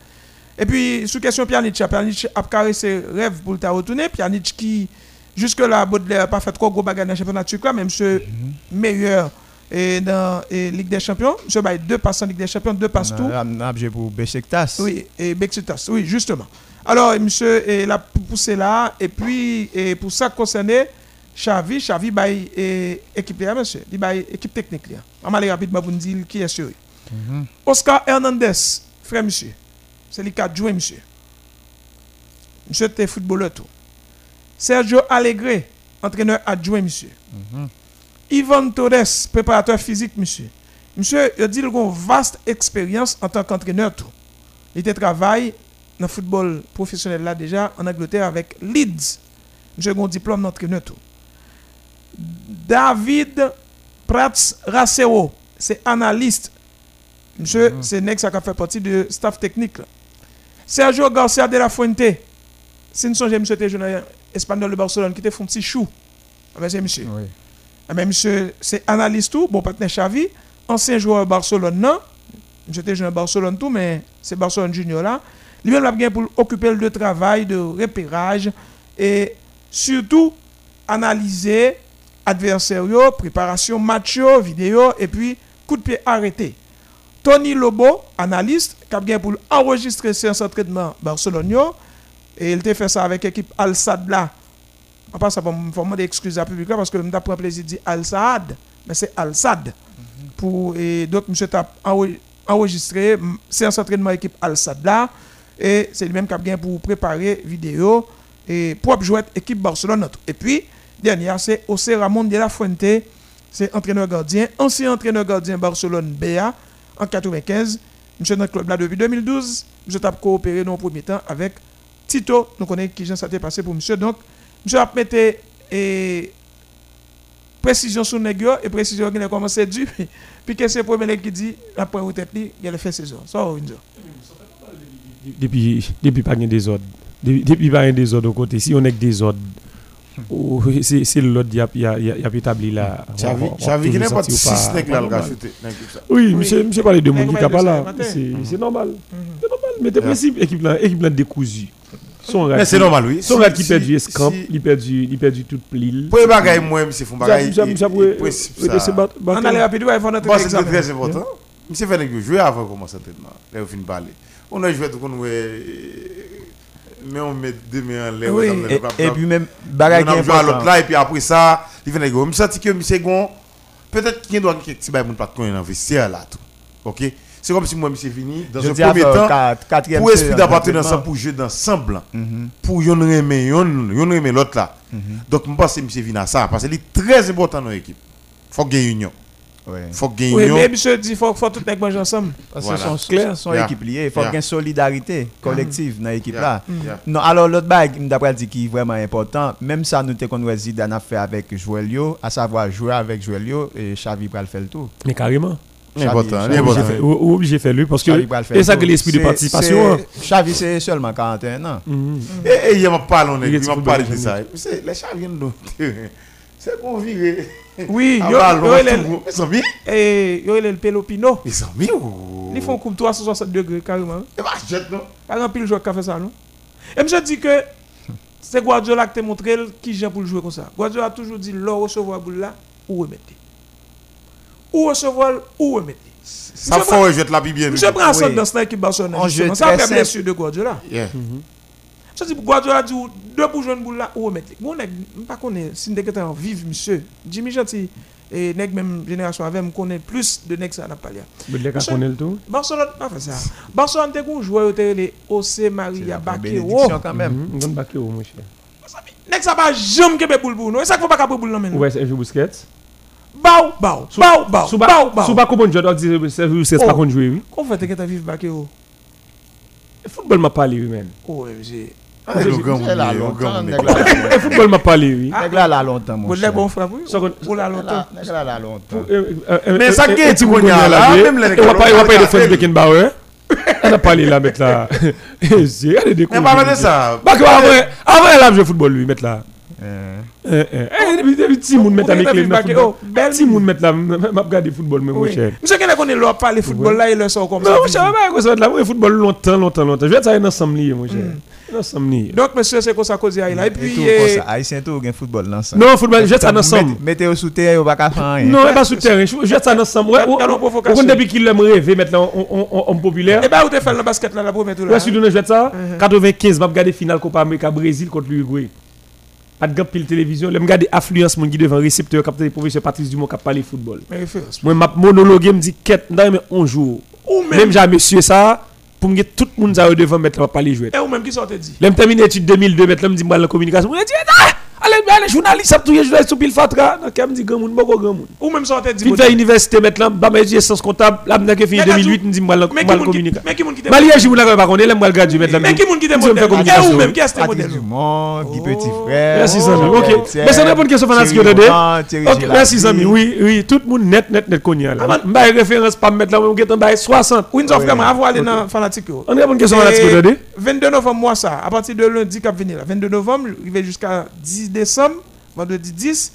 A: Et puis, sous question Pjanic, Pjanic a carré ses rêves pour le retourner. Pjanic qui, jusque-là, Baudelaire n'a pas fait trop gros bagages dans le championnat turc, même monsieur mhm. meilleur et dans la Ligue des Champions. Monsieur a deux passes en Ligue des Champions, deux passes tout.
D: j'ai pour Besiktas.
A: Oui, et Besiktas, oui, justement. Alors, monsieur, il a poussé là, et puis, et pour ça concerné, Xavi, Xavi, bah, équipe là, monsieur, il bah, équipe technique là. On aller rapidement pour nous dire qui est sûr. Mhm. Oscar Hernandez, frère monsieur, c'est lui qui a joué, monsieur. Monsieur était footballeur tout. Sergio Allegre, entraîneur adjoint, monsieur. Mm Ivan Torres, préparateur physique, monsieur. Monsieur, il a dit qu'il a une vaste expérience en tant qu'entraîneur tout. Il était travaillé dans le football professionnel là déjà en Angleterre avec Leeds. Monsieur a un diplôme d'entraîneur tout. David Prats Racero, c'est analyste. Monsieur, mm -hmm. c'est Nex qui a fait partie du staff technique. Sergio Garcia de la Fuente, c'est une songe, monsieur, jeune espagnol de Barcelone qui était un petit chou. Ah, c'est monsieur. Oui. Ah, monsieur, c'est analyste tout, bon partenaire Xavi, ancien joueur Barcelone, non? J'étais jeune Barcelone tout, mais c'est Barcelone Junior là. Lui-même bien pour occuper le travail de repérage et surtout analyser adversaire, préparation match, vidéo et puis coup de pied arrêté. Tony Lobo, analyste, qui a bien pour enregistrer séance entraînement Barcelone et il a fait ça avec l'équipe Al Sad là. On passe à me des excuses à public parce que je pris plaisir de dire Al Saad, mais c'est Al Sad. Pour, et donc, monsieur a enregistré séance entraînement équipe Al Sad là. Et c'est lui-même qui a bien pour préparer vidéo et propre jouer équipe Barcelone. Et puis, dernière, c'est José Ramon de la Fuente, c'est entraîneur gardien, ancien entraîneur gardien Barcelone BA en 95. Monsieur dans le club là depuis 2012. Monsieur a coopéré dans le premier temps avec Tito. Nous connaissons qui ça s'est passé pour monsieur. Donc, monsieur a mis et précision sur le et précision qui a commencé du. *laughs* Puis que c'est le premier qui dit, après vous tête, il a fait saison. Ça, on
B: Depuis, depuis pas de désordre. Depuis pas de désordre au côté. Si on est des ordres, oh, c'est l'autre qui a, a, établi là.
C: J'avais qu'il n'y a pas de 6 nègres là, le
B: Oui, monsieur, monsieur parle de monde qui pas là. C'est normal. C'est normal. Mais de principe, l'équipe là, là décousue.
C: Mais c'est normal, oui.
B: Son qui perd du escamp, il perd du, il perd du tout pli.
C: Pour les bagailles, moi, c'est font bagaille.
A: On allait rapide, il faut notre
C: C'est très important. Monsieur fait jouer avant de commencer l'entraînement. Là, on finit parler. On a joué tout le monde, mais on met deux mains en l'air.
D: Oui, et puis même, bagaille
C: qui est important. l'autre là, et puis après ça, il fait négocier. Je sens que monsieur Gon, peut-être qu'il doit quelque chose, il pas de investir là, tout. Ok? C'est comme si moi, suis venu dans un premier temps pour esprit d'appartenance pour jouer ensemble. Mhm. Pour yon aimer, yon aimer l'autre là. Mhm. Donc, je pense que suis venu à ça parce que c'est très important dans l'équipe. Il faut gagner union.
A: Il faut gagner. Oui, mais monsieur dit faut, faut tout les manger ensemble.
D: Parce que sont clairs, sont équipe liée. Faut qu'il y ait une solidarité collective dans l'équipe là. Non, alors l'autre bague, d'après dit qui est vraiment important, même ça nous avons dit d'un affaire avec Joëlio, à savoir jouer avec Joëlio et Xavi pour le faire le tour.
B: Mais carrément.
C: Important,
B: Ou obligé de faire lui parce que c'est ça que l'esprit de participation.
D: Xavi c'est seulement 41 ans.
C: Mm-hmm. Et il m'a parlé, il m'a parlé de ça. Les Xavi nous *laughs* c'est qu'on vit.
A: Oui, yo
C: ils sont bien.
A: Et yo le pelopino.
C: Ils sont bien.
A: Ils font comme 360 degrés carrément.
C: Et bah jet non.
A: Pas un pile joueur qui a fait ça non. Et je dis que c'est Guardiola qui t'a montré qui j'ai pour jouer comme ça. Guardiola a toujours dit l'or recevoir boule là ou remettre ou recevoir ou remettre.
C: Ça faut je la bien.
A: Je prends ça dans cette équipe Barcelone. Ça fait bien sûr de Guardiola. Yeah. Ça dit Guardiola dit deux pour jouer boule là ou remettre. Bon nèg pas connaît si nèg en vive monsieur. Jimmy Gentil et nèg même génération avec me connaît plus de nèg ça n'a pas là.
B: Mais nèg connaît le tout.
A: Barcelone pas fait ça. Barcelone te un joueur les Maria Bakero
D: quand même.
B: Bakero mon cher.
A: Nèg ça pas jamais que boule boule. Et ça faut pas boule non mais.
B: Ouais, c'est un Busquets.
A: Bao, bao, bao, bao, bao, bao.
B: Sou ba kou bon jod, ou di se se pa kon jwe, oui?
A: Kou fete ke ta viv bake ou?
B: Foutbol ma oui, men.
A: Ou, e,
B: foutbol ma pali, oui.
D: Nèk la la lontan,
A: monshe. Ou lè bon frap, oui? Ou la lontan.
D: Nèk la la lontan.
C: Men sa ge ti kon ya la,
B: e wapay de French Baking Bauer, an a pali la, met la. E, zi, an e de kou.
C: E, pa mene sa.
B: Bake ou avè, avè la vje foutbol, oui, met la. Eh, eh. Eh, moun met avec les Petit moun met là, m'a regarder football mais mon cher.
A: Monsieur qui connaît leur parler football là, il le sort comme ça.
B: Non, mon cher, pas ça là, moi football longtemps, longtemps, longtemps. Je vais être ensemble mon cher. Mm. Ensemble
A: Donc monsieur c'est comme ça cause là et puis
D: haïtien tout football
B: ensemble. Non, football, je vais ça ensemble.
D: Mettez au sous terre, au pas faire
B: Non, pas sous terre, je vais ça ensemble. Ouais, on depuis qu'il aime rêver maintenant on populaire.
A: Et bah où tu fais le basket là la première
B: tout là? Ouais, je suis je ça. 95, m'a regarder finale Copa América Brésil contre l'Uruguay. Pas de pile télévision, je regarde affluence mon devant récepteur capteur professeur Patrice Dumont qui parler football. Moi m'a monologue me dit quête dans un jour. Même jamais monsieur ça pour me tout le monde devant mettre pas les jouer.
A: Et ou même qui sortait dit?
B: L'aime terminé étude 2002 mettre me dit moi la communication. Je dis allez allez journaliste ça tout journaliste sur pile fatra. Donc me dit grand monde beaucoup grand monde.
A: Ou même sortait dit.
B: Puis fait université mettre là ba mes sciences comptable là fini 2008 me dit moi. Mais qui monde qui Malia je vous la pas connaître moi graduer mettre là.
A: Mais qui monde qui modèle. Et ou même qui est modèle?
D: Guy petit frère.
B: Merci Sami. OK. Mais c'est une question fanatique de OK merci Sami. Oui oui tout le monde net net net connaît là. M'a référence pas mettre là on get en 60.
A: Windsor vraiment avoir aller dans fanatique.
B: On répond question fanatique de
A: 22 novembre mois ça à partir de lundi là 22 novembre il jusqu'à 10 décembre vendredi 10,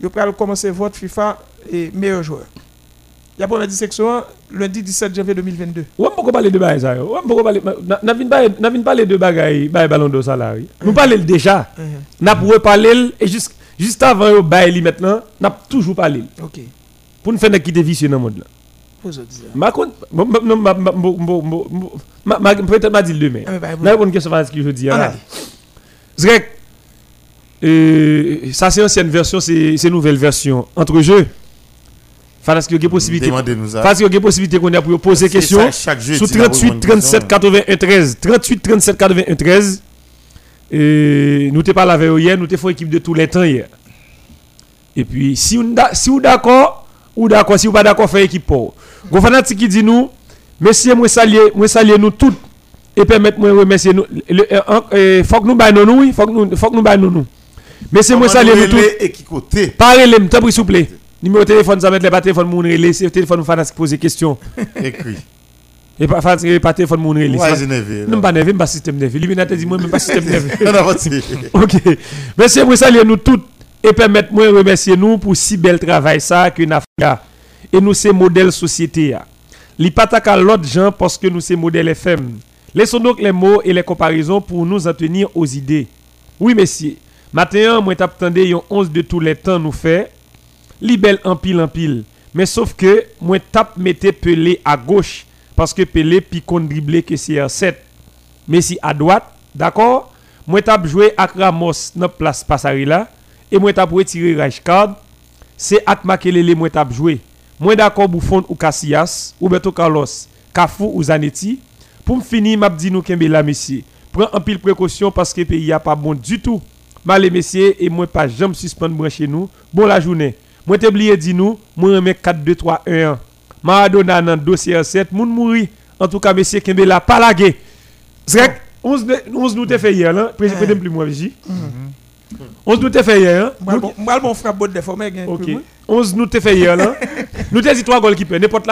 A: il va commencer votre FIFA et meilleur joueur. Il y a pour la dissection lundi 17 janvier 2022.
B: On peut parler de bagaille ça. On peut parler n'a parler de bagaille bail ballon d'or salarié. Nous parler déjà. N'a pour parler et juste juste avant bail maintenant, n'a toujours parlé.
A: OK.
B: Pour nous faire quitter vicieux dans le monde là. Ma compte peut-être m'a dit demain. N'a une question ce que je dis là. Zrek ça, c'est ancienne version, c'est nouvelle version. Entre jeux. Parce qu'il y a possibilité. Parce qu'il y a possibilité qu'on ait pour poser des questions. Sous 38 37 81 13. 38 37 81 13. Et nous t'ai pas lavé hier, nous t'ai fait équipe de tous les temps hier. Et puis, si vous si d'accord, ou d'accord, si vous pas d'accord, fait équipe pour. Gon fanatique qui dit nous, messieurs, moi saluer, moi saluer nous toutes et permettre moi remercier nous. Faut que nous baillons nous, faut que nous, faut que nous baillons nous. Mais c'est moi ça les tout.
C: Et qui côté
B: Parlez-le, s'il vous plaît. Numéro de téléphone, ça met les pas téléphone moun relé, c'est téléphone fanatique poser question.
C: Écrit.
B: Et pas pas téléphone moun relé. Non pas nerveux, pas système nerveux. Illuminati dit moi même pas système *laughs* nerveux. OK. Mais c'est moi ça nous toutes et permettre moi remercier nous pour si bel travail ça que n'a fait et nous c'est modèle société Li pas à l'autre gens parce que nous c'est modèle FM. Laissons donc les mots et les comparaisons pour nous en tenir aux idées. Oui, messieurs. Matin, moi t'attendais yon 11 de tous les temps nous fait. Libelle en pile en pile. Mais sauf que moi tape mettait Pelé à gauche parce que Pelé picon dribblé que c'est 7. Messi à droite, d'accord? Moi tape joué avec Ramos dans place Passarella et moi tape retiré Rashcard. C'est avec Makelele moi tape joué. Moi d'accord Buffon ou Casillas, Roberto Carlos, Cafu ou Zanetti. Pour me finir, m'a dit nous la monsieur. Prends un pile précaution parce que pays a pas bon du tout. Malé messieurs, et moi pas jamais suspendre chez nous. Bon la journée. Moi t'oublié dit nous, moi remets 4 2 3 1 1. Maradona dans dossier 7, moun mouri. En tout cas messieurs Kembe la pas lagué. 11 11 nous t'ai fait hier là, président plus moi vigi. 11 nous t'ai fait hier.
A: Moi bon frappe bonne
B: OK. 11 nous t'ai fait hier là. *laughs* Nous t'ai dit 3 goalkeepers n'importe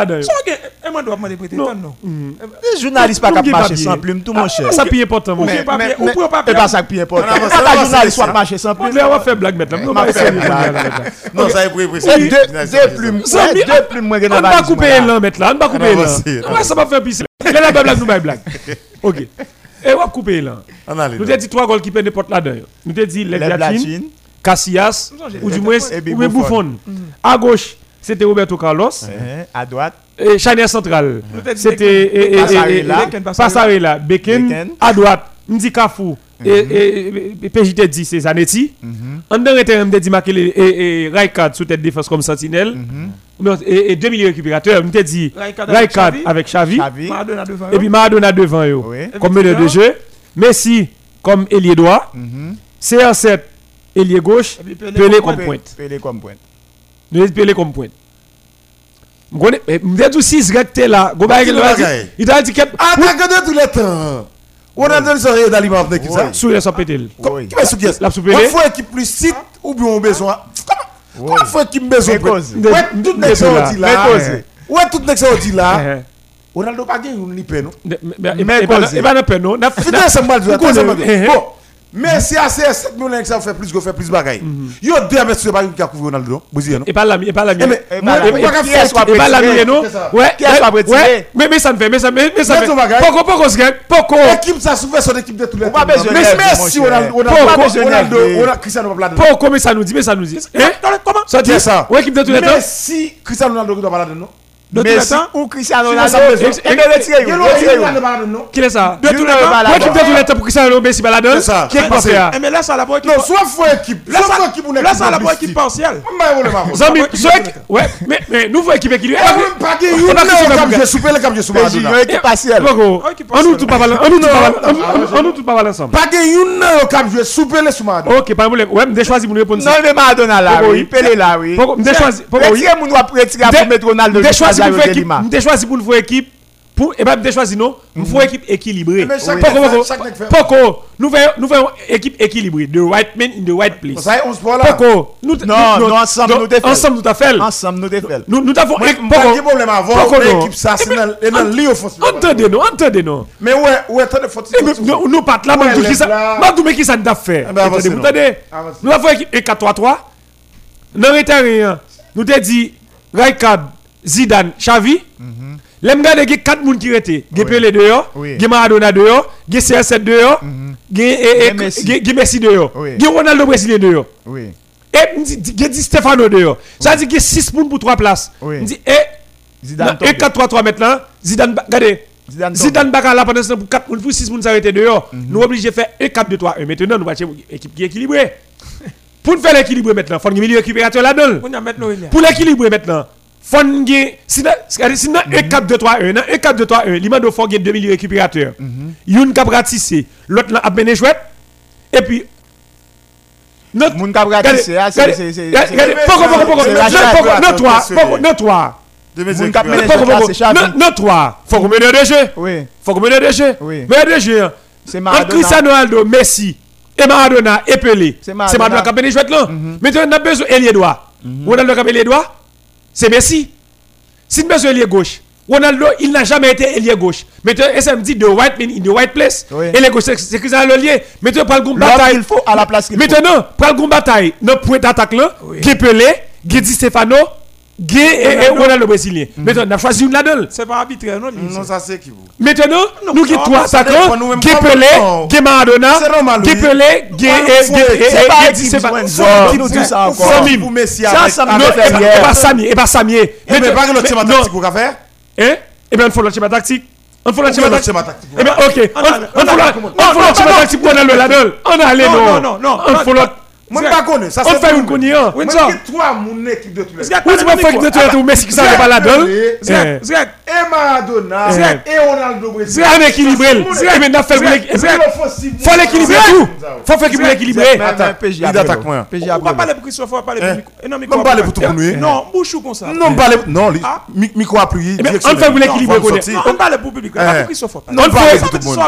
B: là-dedans.
A: Et moi, dois demander prêter non.
D: Mm. Les journalistes pas capable marcher sans plume, tout mon ah, cher.
B: Ça pied important.
A: Ou papier, ou pour papier.
D: Et pas ça pied important. Pas journaliste soit marcher sans plume.
B: On va faire blague maintenant. Non,
C: non, ça est pour
D: préciser. Deux plumes. Deux plumes moi
B: On va couper l'un mettre là, on va couper l'un. Ça va faire pisser? Là la blague nous blague. OK. Et on va couper l'un. Nous t'ai dit trois goals qui peuvent n'importe là-dedans. Nous t'ai dit les Latines, Casillas ou du moins ou Buffon. À gauche c'était Roberto Carlos.
D: Uh-huh. À droite.
B: Et charnière centrale. C'était Passarella, Beken. À droite, Ndi Kafou. Et uh-huh. PJT dit c'est Zanetti. Uh-huh. En dernier terme, dit Makele et Raikad sous tête défense comme sentinelle. Et deux milieux récupérateurs, on dit Raikad avec Xavi. Et puis Maradona devant eux. Comme meneur de jeu. Messi comme ailier droit. CR7 ailier gauche. Pelé comme pointe.
D: Pelé comme pointe.
B: Espérons comme point. Aussi recté là.
C: Il t'a dit que. Attaque de tous les temps. On a donné ça d'aliment avec ça.
B: Souillé sans péter.
C: Qui va souillé La soupe On faut équipe plus site ou bien on besoin. Comment faut équipe besoin Ouais, tout n'est pas dit là. Ouais, tout n'est pas dit là. Ronaldo pas gagné ni peine.
B: Mais mais pas pas peine non.
C: Finesse mal. Bon. Mais si ACS 7 millions ça fait plus que fait plus bagaille. Yo deux messieurs pas qui a couvert Ronaldo, Brésilien.
B: Et pas la et pas la
C: mienne.
B: Et pas la mienne non? Ouais.
D: Qui a pas
B: Ouais. Mais mais ça ne fait mais ça mais ça fait. Pourquoi pourquoi se gagne Pourquoi
C: Équipe ça souvent son équipe de tous les.
D: Pas besoin
C: Mais Messi Ronaldo Ronaldo Cristiano Ronaldo.
B: Pourquoi mais ça nous dit mais ça nous dit.
C: Comment? Ça dit ça?
B: Ouais équipe de tous les temps.
C: Mais si Cristiano Ronaldo doit pas là non?
D: De tous les temps ou Cristiano Ronaldo
C: et me retirez
B: Qui est ça? De tous les temps L'équipe de tous les temps pour Cristiano Ronaldo Messi Baladon
C: C'est ça.
B: Qui est passé.
A: Mais là ça la bonne
C: équipe Non soit faut équipe
A: Là ça équipe Là ça la bonne équipe partielle
B: Zami Ouais mais mais nous faut équipe équilibrée
C: Pas que you ne cap je souper le cap je souper
D: Une équipe partielle
B: On nous tout pas on nous tout pas on nous tout pas ensemble
C: Pas que you ne cap je souper le souma
B: OK pas problème. Ouais me choisi pour répondre
D: Non mais Maradona là oui. Pelé là oui.
B: Me choisi
D: Retirer mon doit Ronaldo
B: me choisi pour une équipe pour et pas me choisi non? Une équipe équilibrée. Poco nous faisons nous faisons équipe équilibrée. The right man in the right place.
C: Ça 11 pour là.
B: Poco
D: nous non ensemble nous
B: fait ensemble nous fait
D: ensemble nous fait
B: nous nous avons
C: pas problème avant l'équipe ça c'est dans lit offensif
B: entendez nous entendez nous
C: mais ouais ouais attendez faut
B: nous nous pas là même qui ça même qui ça nous fait? Entendez nous avons équipe 4-3-3 dans le nous te dit Raikad Zidane, Xavi? L'aime garder que quatre personnes qui étaient. Ge Pelé dehors, ge Maradona dehors, ge CR7 dehors, ge Messi dehors, ge Ronaldo Brésilien dehors.
D: Oui.
B: Et ge dit Stefano dehors. Ça veut dire que 6 personnes pour 3 places. Et Zidane et 4-3-3 maintenant, Zidane regardez. Zidane Baka là pendant ce temps pour 4 pour 6 personnes s'arrêter dehors. Nous obligés faire 1 4 2 3 1. Maintenant nous va une équipe qui est équilibrée. *laughs* Pour faire l'équilibre maintenant, il faut un milieu récupérateur là-dedans. Pour l'équilibrer maintenant, faut si si 1 4 2 3 1 1 4 2 3 1 il m'a faut deux milieux récupérateurs. Une cap ratisser l'autre là a bien joué et puis
D: notre moun cap ratisser c'est c'est c'est
B: pourquoi pourquoi pourquoi non toi non toi non toi faut qu'on mène de jeu.
D: Oui.
B: Faut qu'on mène de jeu.
D: Oui.
B: Mais de jeu
D: c'est Maradona.
B: Cristiano Ronaldo Messi et Maradona et Pelé c'est Maradona qui a joué là maintenant on a besoin ailier droit Ronaldo qui a ailier droit c'est Messi. Si nous besoin ailier gauche, Ronaldo, il n'a jamais été ailier gauche. Mais tu me dit the white man in the white place.
D: Oui.
B: Et les gauche, c'est Cristiano Lolier. Mais tu prends le bataille.
D: Il faut à la place
B: Maintenant, prends le bataille. Notre point d'attaque là, oui. Guy Stefano, Guy et, Ronaldo Brésilien. Maintenant, on a choisi une là-dedans.
A: C'est pas arbitraire, non
C: Non, ça c'est qui vous?
B: Maintenant, nous qui trois attaquants, Guy Pelé, Guy Maradona, Guy Pelé, Guy et Guy Stefano.
D: Qui nous dit ça encore
B: Sami.
D: Ça, ça me fait
B: Et pas Sami, et pas Sami.
C: Mais pas le schéma tactique pour faire
B: Hein Eh? Bien, il faut le schéma tactique. On faut le schéma
C: tactique.
B: Eh bien, ok. On faut le schéma tactique pour aller là-dedans. On a allé, non.
A: Non, non, non.
B: On faut le.
C: Moi, je ne connais pas.
B: On fait une connaissance.
C: Oui, tu vois mon équipe de
B: tu vois équipe de tous les temps. Messi qui s'en va là-dedans.
A: Zrek.
C: Et Maradona. Et Ronaldo.
B: Zrek, on équilibré. Zrek, maintenant, fait faut l'équilibrer tout. faut faire équilibrer équilibrer.
C: Il attaque moi.
A: On va parler pour Christophe, on va parler pour
C: Non, mais parler pour tout pour nous.
A: Non, bouchou comme ça?
C: Non, parler non, micro appuyé.
B: On fait pour l'équilibrer
A: On parle pour public. Pas pour Christophe.
B: On fait pour tout le monde.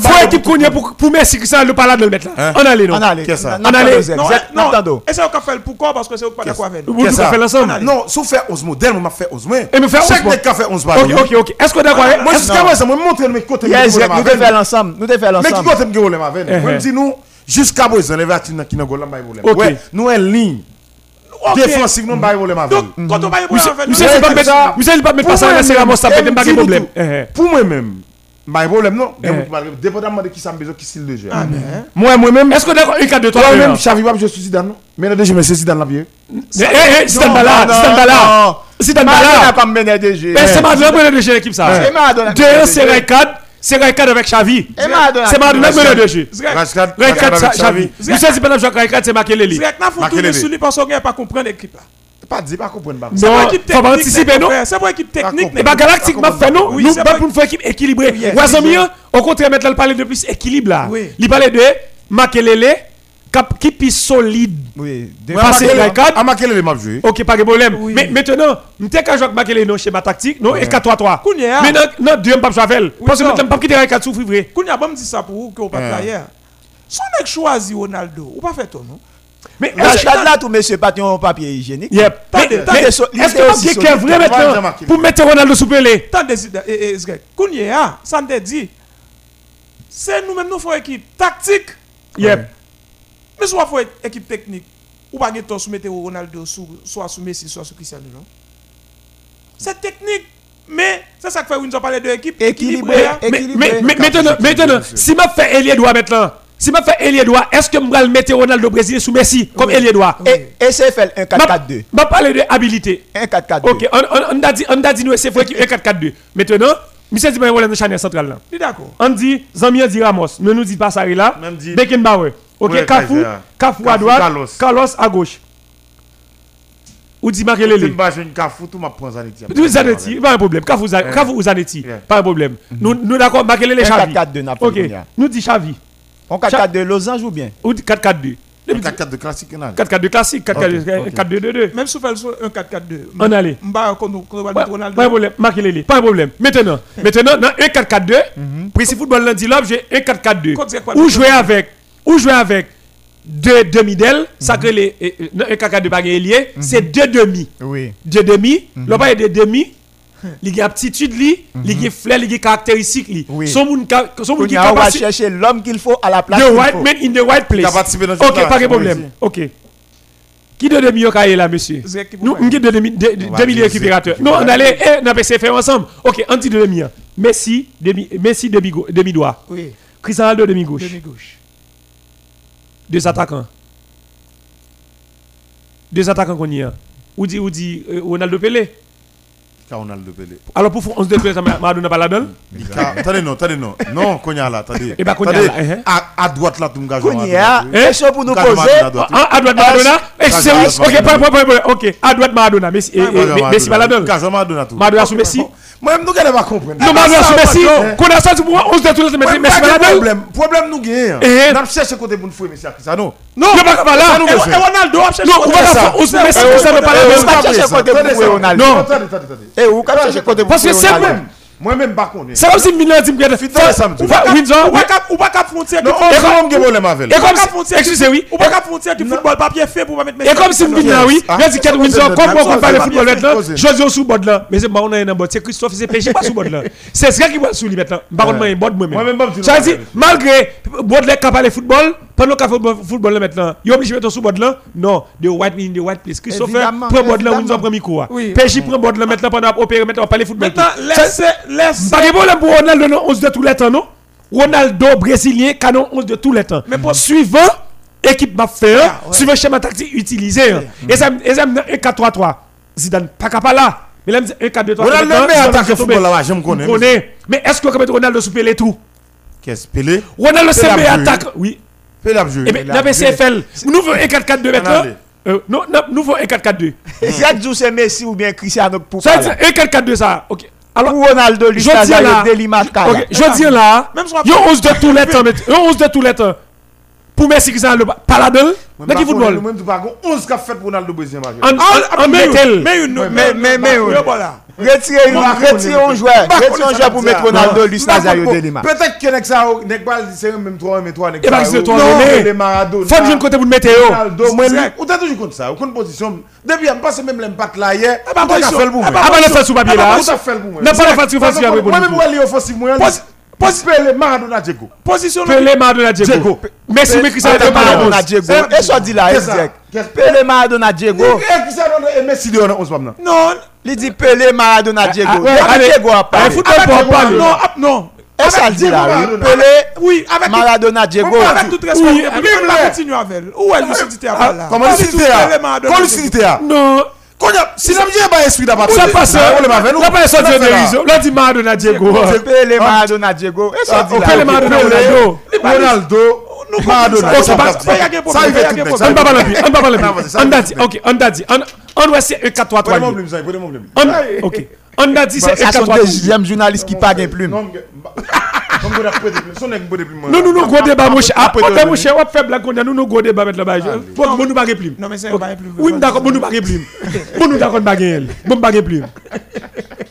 B: Faut équipe qu'on pour Messi qui s'en le parler de le mettre là. On allait non.
D: On allait. Non,
A: et c'est qu'on fait pourquoi Parce que c'est pas d'accord avec nous.
B: Vous fait l'ensemble
C: Non, si fait 11 modèles, on m'a fait 11 mois.
B: Et me fait 11
C: Chaque café 11
B: balles. Ok, ok, ok. Est-ce que d'accord
C: Moi, jusqu'à moi, ça me montre mes côtés.
D: Nous devons faire l'ensemble. Nous devons faire l'ensemble.
C: Mais qui côté me gueule ma veine Moi, dis nous, jusqu'à présent, les vaccins qui n'ont pas de problème. Ouais, nous, une ligne. Défensif, nous n'avons pas de problème avec
A: Donc, quand on va y avoir
B: Monsieur, c'est pas mettre, c'est pas mettre Ramos, ça pas de problème.
C: Pour moi-même, pas de problème, non? Dépendamment de qui ça me besoin, qui style de jeu. Moi, moi-même.
B: Est-ce que d'accord, un cas de toi
C: Moi-même, Xavi, je suis Zidane, non? Mais déjà, je suis Zidane, la vie.
B: Eh, eh, Zidane Bala, Zidane Bala. Zidane Bala.
D: comme ménage
B: Mais c'est Madonna qui menait de l'équipe, ça.
D: C'est Madonna.
B: Deux, c'est Raikad. C'est Raikad avec Xavi.
D: C'est
B: qui menait de jeu.
C: Raikad
B: avec Xavi. Vous savez, c'est pas le joueur Raikad, c'est Makelele.
A: Faut tourner sur lui parce qu'on n'a pas compris l'équipe là.
C: Pas dire, pas comprendre.
A: C'est pour équipe technique.
B: Faut anticiper, non?
A: C'est pour équipe technique.
B: Et bah, Galactique m'a fait, non? Nous, pas pour une fois équipe équilibrée. Ouazamia, au contraire, maintenant, il parlait de plus équilibre là. Il parlait de Makelele. Qui est solide.
D: Oui.
B: Passer Raikad.
C: À Makelele, m'a joué.
B: Ok, pas de problème. Mais maintenant, nous t'es qu'à jouer avec Makelele dans schéma tactique, non Et 4-3-3. Mais non, deux, pas Javel. Parce que maintenant, pas quitter Raikad souffrir vrai.
A: Kounia, bon, me dit ça pour vous, que vous pas hier. Son mec choisi Ronaldo, ou pas fait ton non?
D: Mais est-ce que là, tout monsieur pas un papier hygiénique
B: Yep. Mais est-ce que quelqu'un vrai maintenant pour mettre Ronaldo sous Pelé?
A: Tendez, Kounia, ça me dit, c'est nous-mêmes, nous faisons équipe tactique.
B: Yep.
A: Mais soit faut équipe technique, ou pas de sous mettre Ronaldo, soit sous Messi, soit sous Cristiano, non? C'est technique. Mais c'est ça que fait Windsor parler de équipe
D: équilibrée.
B: Mais, maintenant, maintenant, si je fais Elie Edouard maintenant, si je fais Elie Edouard, est-ce que je vais mettre Ronaldo Brésilien sous Messi comme Elie Edouard
D: Et, et c'est fait un 4-4-2.
B: Je vais parler de habilité.
D: Un 4-4-2.
B: Ok, on, a dit, on a dit nous, c'est un 4-4-2. Maintenant, Monsieur dit, on est chanel central là.
A: D'accord.
B: On dit, Zamia dit Ramos, ne nous dit pas ça là. Beckenbauer. Ok, Kafou, Kafou à droite, Carlos à gauche. Ou dit marquer les
C: Kafou, tout m'a pris Zanetti.
B: Tout Zanetti, pas un problème. Kafou, Zanetti, pas un problème. Nous, d'accord, marquer les Chavi.
D: 4-4-2
B: Ok, nous dit Chavi.
D: On 4-4-2 Losange ou bien?
B: Ou 4-4-2.
C: 4-4 de classique.
B: 4-4 classique, 4-4-2-2.
A: Même si on fait un 4-4-2.
B: On allait.
A: Pas
B: de problème, marquez les Pas de problème. Maintenant, *laughs* maintenant, dans un 4-4-2, Précis Football lundi là, j'ai un 4-4-2. Ou jouer avec, ou jouer avec deux demi d'ailes, ça que les un 4-4-2 pas lié, c'est deux demi.
D: Oui.
B: Deux demi, là pas des demi, il y a aptitude li, il y a flair, il y a caractéristique li. Son monde son monde
D: qui capable chercher l'homme qu'il faut à la place
B: The white man in the white place. OK, pas de problème. OK. Qui de demi est là monsieur? Nous on de demi demi récupérateur. Non, on allait eh on a faire ensemble. OK, on dit de demi. Messi demi Messi demi demi droit.
A: Oui.
B: Cristiano Ronaldo demi gauche.
A: Demi gauche.
B: Deux attaquants. Deux attaquants qu'on y a. Ou dit ou dit Ronaldo Pelé
C: Ronaldo Pelé.
B: Alors pour 11 de plus, Maradona pas là-dedans
C: Attendez, non, attendez, non. Non, Konya là, attendez.
B: Et bien Konya là.
C: À droite là, tout le monde
D: Konya, question pour nous poser.
B: À droite Maradona? C'est oui, ok, pas problème. Ok, à droite Maradona. Messi.
C: Maradona tout.
B: Maradona sous Messi.
C: Moi-même, nous pas comprendre.
B: Non, Maradona sous Messi. A sorti pour 11 de plus, Messi pas là-dedans.
C: Problème, problème nous gagnons. Côté pour nous fouiller Messi à Cristiano.
B: Non, il pas là.
A: Et Ronaldo,
B: non, on va faire 11 Messi, Cristiano pas là-dedans.
D: chercher côté pour nous Ronaldo.
B: Non.
C: Attendez, attendez, attendez.
D: Et où chercher côté
B: Parce que c'est même.
C: Moi-même, pas connaître.
B: C'est comme si Milan dit que
C: Fidèle samedi.
B: Windsor.
A: Ou pas cap frontière.
C: Problème avec.
B: Et comme si, excusez oui.
A: Ou pas cap frontière du football papier fait pour pas mettre
B: Et comme si Milan oui, il dit que Windsor comme on compare le football maintenant, José sous bord là, mais c'est pas on bord, c'est Christophe c'est péché pas sous bord là. C'est ce qui va sous lui maintenant. Par contre moi un bord moi même. Ça dit malgré Baudelaire capable le football pendant qu'il fait football là maintenant, il obligé mettre sous bord là? Non, the white in the white place. Christophe prend bord là Windsor prend micro. Péché prend bord là maintenant pendant opérer maintenant parler football.
A: Maintenant laisse laisse
B: problème pour Ronaldo non? 11 de tous les temps non? Ronaldo brésilien canon 11 de tous les temps mais pour suivant équipe m'a fait ah, suivant schéma tactique utilisé et ça et ça 1 4 3 3 Zidane pas capable là. Mais là 1 4 2 3
C: Ronaldo mais attaque football là je me connais.
B: Mais est-ce que mettre Ronaldo sous Pelé tout?
C: Qu'est-ce Pelé?
B: Ronaldo c'est attaque oui
C: Pelé a joué
B: et la PCFL nous veut 1 4 4 2 maintenant euh, non, non, nous voulons 1 4 4 2.
D: Jacques c'est Messi ou bien Cristiano pour
B: Ça 1 4 4 2 ça. OK.
D: Alors, pour Ronaldo, lui,
B: je dis là,
D: okay,
B: je dis là, il y a 11 de tous les temps, il y a 11 de les temps. Pour Messi qui le pas là dedans dans qui football?
C: Moi, je pas 11 qui a fait pour Ronaldo brésilien.
B: En metel.
A: Mais mais mais mais
D: Retirez retirez un joueur, retirez un joueur pour mettre Ronaldo lui Nazario de Lima.
C: Peut-être que ça n'est pas c'est même 3 mais 3 n'est
B: pas. Et
C: les Maradona.
B: Faut que côté pour mettre
C: Ronaldo, moi ou t'as toujours compte ça, aucune position? Depuis on passe même l'impact là hier.
B: Ah bah fait le boum. Ah bah sous papier là. N'a pas sous papier avec
C: Moi même moi Pelé Maradona Diego.
A: Position
B: Pelé Maradona Diego. Messi mais Cristiano
D: Maradona Diego. Et ça dit là. Pelé Maradona Diego.
C: Et Cristiano et Messi de 11 pas
A: Non,
D: il dit Pelé Maradona Diego.
B: Diego a parlé. Football pour parler.
A: Non, non.
D: Et ça dit là, Pelé
A: oui, avec
D: Maradona Diego.
A: Avec tout respect, oui, on va continuer avec. Où est lucidité à là?
C: Comment lucidité Comment lucidité
B: Non.
C: Si n'a pas esprit d'abord.
B: Ça passe. On pas sorti de réseau. Là dit Maradona Diego.
D: Pelé Maradona Diego.
B: Pelé Maradona Ronaldo.
C: Ronaldo.
B: Maradona. Ça passe. Ça il fait tout. On va parler. On va parler. On a dit. OK, on a dit. On doit c'est 1 4 3 3. OK. On a dit c'est 1 4 3 3.
D: deuxième journaliste qui pas de plume.
B: Non, non, non, gros débat, mon cher. Après, mon cher, on fait blague, nous, nous, gros débat, là-bas. Pour nous, nous, pas plume.
A: Non, mais c'est pas plume.
B: Oui, d'accord, nous, pas plume. *laughs* Nous, nous, d'accord, pas elle. Bon, pas plume.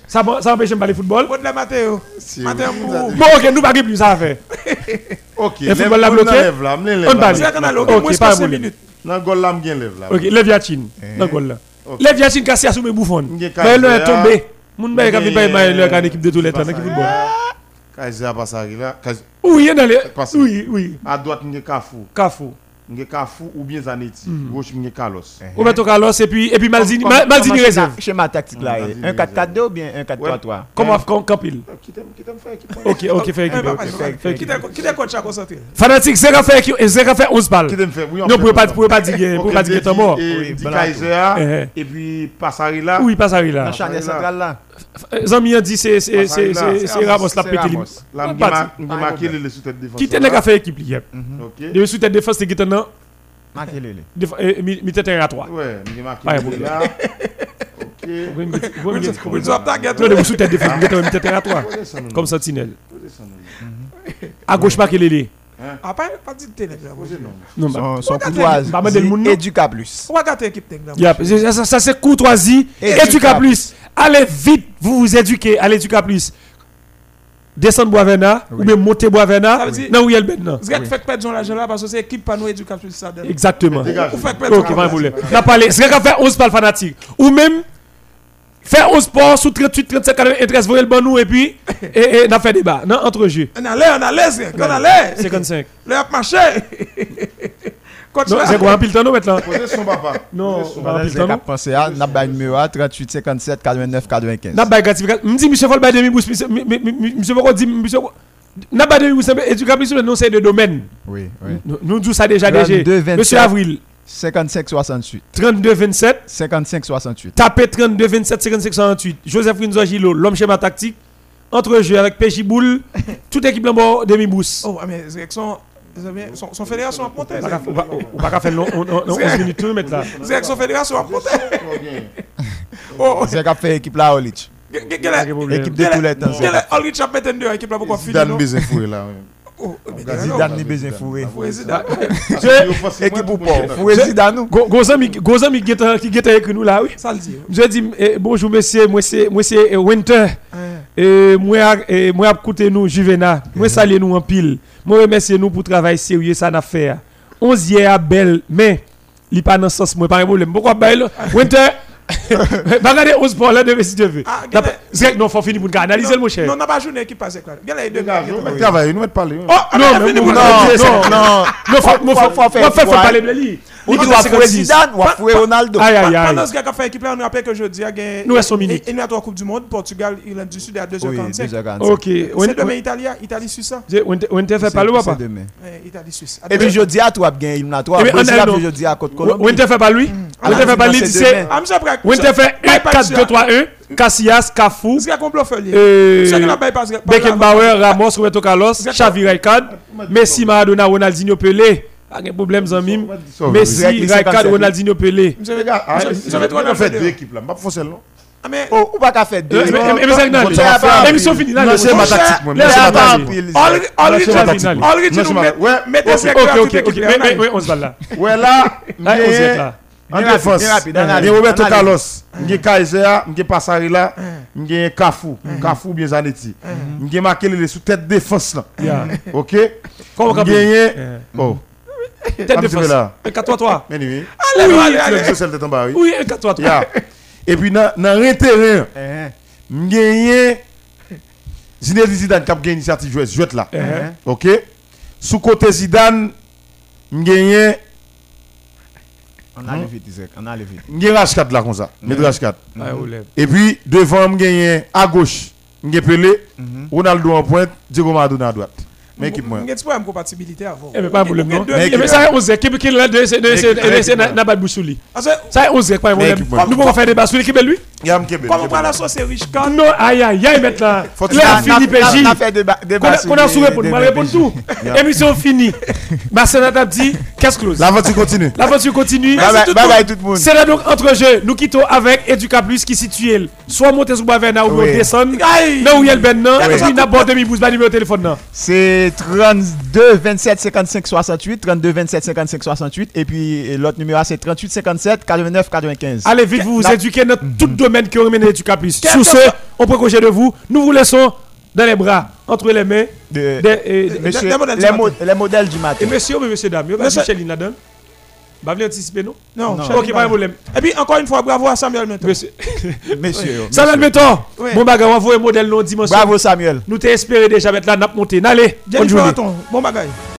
B: Ça, ça empêche de parler football?
A: Bon, de la Mathéo. Mathéo,
B: Bon, ok, nous, pas plume, ça faire. *laughs*
C: Ok,
B: le football l'a bloqué?
C: On
B: parle. Ok, pas un
C: là, lève là.
B: Ok, lève là. Yachin cassé à sous mes bouffons. Mais le est tombé. Moun baye ka vi baye baye le kan équipe de tous les temps dans football.
C: Kazi a passé là.
B: Oui, il y a les. Oui, oui.
C: À droite, il y a Kafou.
B: Kafou.
C: Nge Kafou ou bien Zanetti. Gauche, Nge Carlos.
B: Roberto Carlos et puis, et puis Malzini,
D: Comme- comme-
B: Malzini réserve.
D: schéma- tactique là.
C: Malzini
D: Un 4-4-2 ou bien un 4-3-3
B: Comment
C: faire équipe
B: Ok, ok, fait
A: Eh,
B: équipe. Fait
A: Qui t'a coach à concentrer
B: Fanatique, c'est faire équipe- c'est qu'à faire 11 balles.
C: Qui faire Oui, on
B: Non,
C: fait
B: pouvez pas, dire, que t'es
C: Di-
B: mort.
C: Kaiser,
B: Eh,
C: et puis Passarilla.
B: Oui, pas ça,
D: Dans
B: là.
D: la charnière centrale là.
B: Zami a C'est c'est Ramos la
D: c'est
B: pété.
D: Ramos.
C: Là,
B: Pas
C: je vais marquer les sous-têtes défense.
B: Qui t'es les gars fait équipe, hier
C: Ok.
B: Le sous-tête défense, c'est qui t'en a
D: Marquez-le.
B: déf- eh, mi mi tête à 3.
C: Ouais, je vais marquer
B: Ouais,
C: les
B: bon.
C: là. Ok.
B: Vous me dites- vous me dites-
A: Vous doivent target.
B: Non, le sous-tête défense, mi tête à 3.
C: Posez ça, non,
B: Comme
C: non.
B: À.
C: Posez non.
B: Non, bah.
D: Son,
B: non?
D: Éduca plus.
B: C'est courtoisie.
D: Éduca
B: Éduca plus. Allez vite, vous vous éduquez. Allez, Éduca plus. Descendre Boisvena, ou bien monter Boisvena. Non, où a
A: qui fait perdre l'argent là parce que c'est l'équipe pas nous éducation ça.
B: Exactement.
A: Vous faites perdre
B: Ok, pas a parlé. C'est faire 11 balles fanatiques. Ou même, faire 11 sports sous 38, 35, 93, voyez le bon nous et puis, et, et, on a fait débat. Non, entre jeux.
A: On allait, on allait, on allait.
B: 55.
A: Le a marché. *laughs*
B: Non, c'est quoi, un pile temps, maintenant?
C: Posez son papa.
B: Non, on le
D: a
B: temps,
D: pensé à n'a pas numéro à 38 57 89 95.
B: N'a pas gratification. Me dit, monsieur bah, demi bouche, monsieur, mi- mi- mi- monsieur Foucault dit, monsieur, n'a pas demi bouche, éducation, non, c'est de domaine.
D: Oui, oui.
B: Nous, nous disons ça déjà,
D: 32,
B: déjà.
D: 27.
B: Monsieur Avril,
D: 55 68.
B: 32, 27.
D: 55 68.
B: Tapez 32, 27, 55, 68. Joseph Rinzo Gilo, l'homme schéma tactique. Entre jeu avec Péchi Boule, toute équipe là-bas, demi-bousse.
A: Oh, mais c'est que son, son, son fédération a monté.
B: On va faire long- on- on- on- 11 minutes tout mettre là.
A: C'est que son fédération a monté. Oh,
D: Zek a fait équipe là, Olich. Équipe de tous les temps.
A: Ulrich a pété deux équipe là pourquoi finir
C: foué là.
A: Oh,
D: Zidane ni besoin fourré.
A: Zidane.
D: Équipe Fourré Zidane nous.
B: Go- Gozan mi qui geta écrit nous là, oui. Je dis eh, bonjour monsieur, moi c'est moi c'est eh, Winter. Et moi eh, moi nous Juvena. Moi saluer nous en pile. Moi remercier nous pour travail sérieux ça n'a fait. 11 hier à belle mais li pas dans sens moi pas de problème. Pourquoi belle? *laughs* Winter Pas regarder 11 pour là de si non faut finir pour nous analyser le mon cher.
A: Non, on n'a pas joué une équipe passée. Quel est les deux gars
C: Nous mettons travail, nous mettons parler.
A: Oh,
B: Non,
A: non, non,
B: lui. Il
D: tu
B: dit
D: vas
B: 56.
D: fouer Zidane ou fouer Ronaldo.
B: Aïe aïe aïe.
A: Pendant ce gars qui a fait équipe on rappelle que jeudi, il y a gagné.
B: Nous restons minutes.
A: Il y a trois Coupes du Monde, Portugal, Irlande du Sud à
D: Oui,
A: 2h45.
D: 2h45.
B: OK.
A: C'est demain Italie, Italie Suisse. hein?
B: Winter Winter fait pas
D: demain.
A: Eh, Italie Suisse.
D: Et puis jeudi à toi bien.
B: Eh bien,
D: Brésil
B: on a-
D: a
B: non.
D: jeudi à côte Colombie.
B: Winter fait pas lui? Winter fait pas lui,
D: c'est
B: c'est
D: demain.
A: Ah, Braque.
B: Winter fait 1 4 2 3 1 Casillas, Cafu,
A: C'est un complot folié.
B: euh,
A: C'est qu'il a pas passé.
B: Beckenbauer, Ramos, Roberto Carlos. Xavi Messi, Maradona, Ronaldinho, Pelé. Pas de problème Zanmim. Messi,
D: 57.
B: Ronaldinho, Pelé.
A: Monsieur Métro, on
C: fait deux équipes là. Je ne pas non
A: Ah, mais.
D: Oh, ou pas qu'à faire deux.
B: Mais- mais- mais c'est finie là.
C: C'est ma tactique, moi. C'est ma tactique. Non, c'est ma-
A: nous
C: ouais,
A: mettez
C: ok,
A: ses
B: Ok, ok, ok. mais on se bat là.
C: Ouais, là,
B: Là, on se là.
C: en défense.
D: analyse,
C: Roberto. Carlos, j'ai Kaiser, j'ai Kafou, Kafou bien Zanetti. J'ai marqué les sous-tête défense là.
B: Yeah.
C: OK?
B: Comment on
C: Oh,
B: Tête
C: un
B: de. 4-3-3.
C: Mais oui.
A: Allez,
B: Oui,
A: allez,
C: Tu
A: allez.
C: l'as celle de ton bas, oui.
B: Oui, 4-3-3.
C: Yeah. Et puis dans un terrain,
D: Eh,
C: gagné Zinedine Zidane qui a gagné l'initiative jouer là.
D: eh, eh.
C: OK Sous côté Zidane, gagné
D: On a le vite, Isaac. On a le vite.
C: j'ai Rashkat là comme ça. Mettre Rashkat.
B: Ah, on lève.
C: Et puis devant j'ai à gauche, j'ai Pelé, Ronaldo en pointe, Diego Maradona à droite. Mais équipe moi.
A: Il y a un problème de compatibilité avant.
B: Eh, mais pas un problème, non.
C: Mais.
B: Eh, mais ça, on sait. Qui est là, de- c'est- de- c'est-
C: Équipe,
B: de- c'est
C: équipe,
B: Nabat Boussouli.
A: Que,
B: Ça, on sait, pas un
C: Mais
B: problème.
C: équipe.
B: Nous pouvons faire des basses sur l'équipe de lui?
C: Il y a un Kébé.
A: comme on parle à ça, c'est riche quand?
B: Non, aïe, aïe, aïe, maintenant.
C: Faut
B: Là,
C: que-
B: Philippe et J.
D: On a fait débat.
B: A- qu'on a souri pour nous, on répond tout. Émission finie. Ma sénateur dit, qu'est-ce close.
C: L'aventure continue.
B: L'aventure continue.
D: Bye bye, tout le monde.
B: C'est là donc entre jeux, nous quittons avec Educa Plus qui situe soit monter sur Bavena ou descendre. Là où il y a le ben non, et
A: Oui.
B: puis n'aborde demi bouche, pas numéro de téléphone non.
D: C'est 32 27 55 68, 32 27 55 68 et puis l'autre numéro c'est 38 57 89 95.
B: Allez vite, vous vous éduquez dans tout domaine que remène.
A: Quel
B: Sur
A: que
B: ce, on prend congé de vous. Nous vous laissons dans les bras, entre les mains
D: De- Monsieur,
A: les modèles du
D: les,
A: matin.
D: modèles du
B: et messieurs, messieurs, dames.
A: Monsieur-
B: Michel là-dedans. Bah, venez anticiper, non?
A: Non,
D: Non.
B: Ok, pas de problème.
A: Et puis, encore une fois, bravo à Samuel Menton.
B: Monsieur.
D: Messieurs.
B: Samuel Beton,
A: Oui.
B: bon bagage, on voit un modèle non dimension.
D: Bravo Samuel.
B: Nous t'espérons déjà mettre là, n'a monté. Allez, bonne journée.
A: Bon bagaille.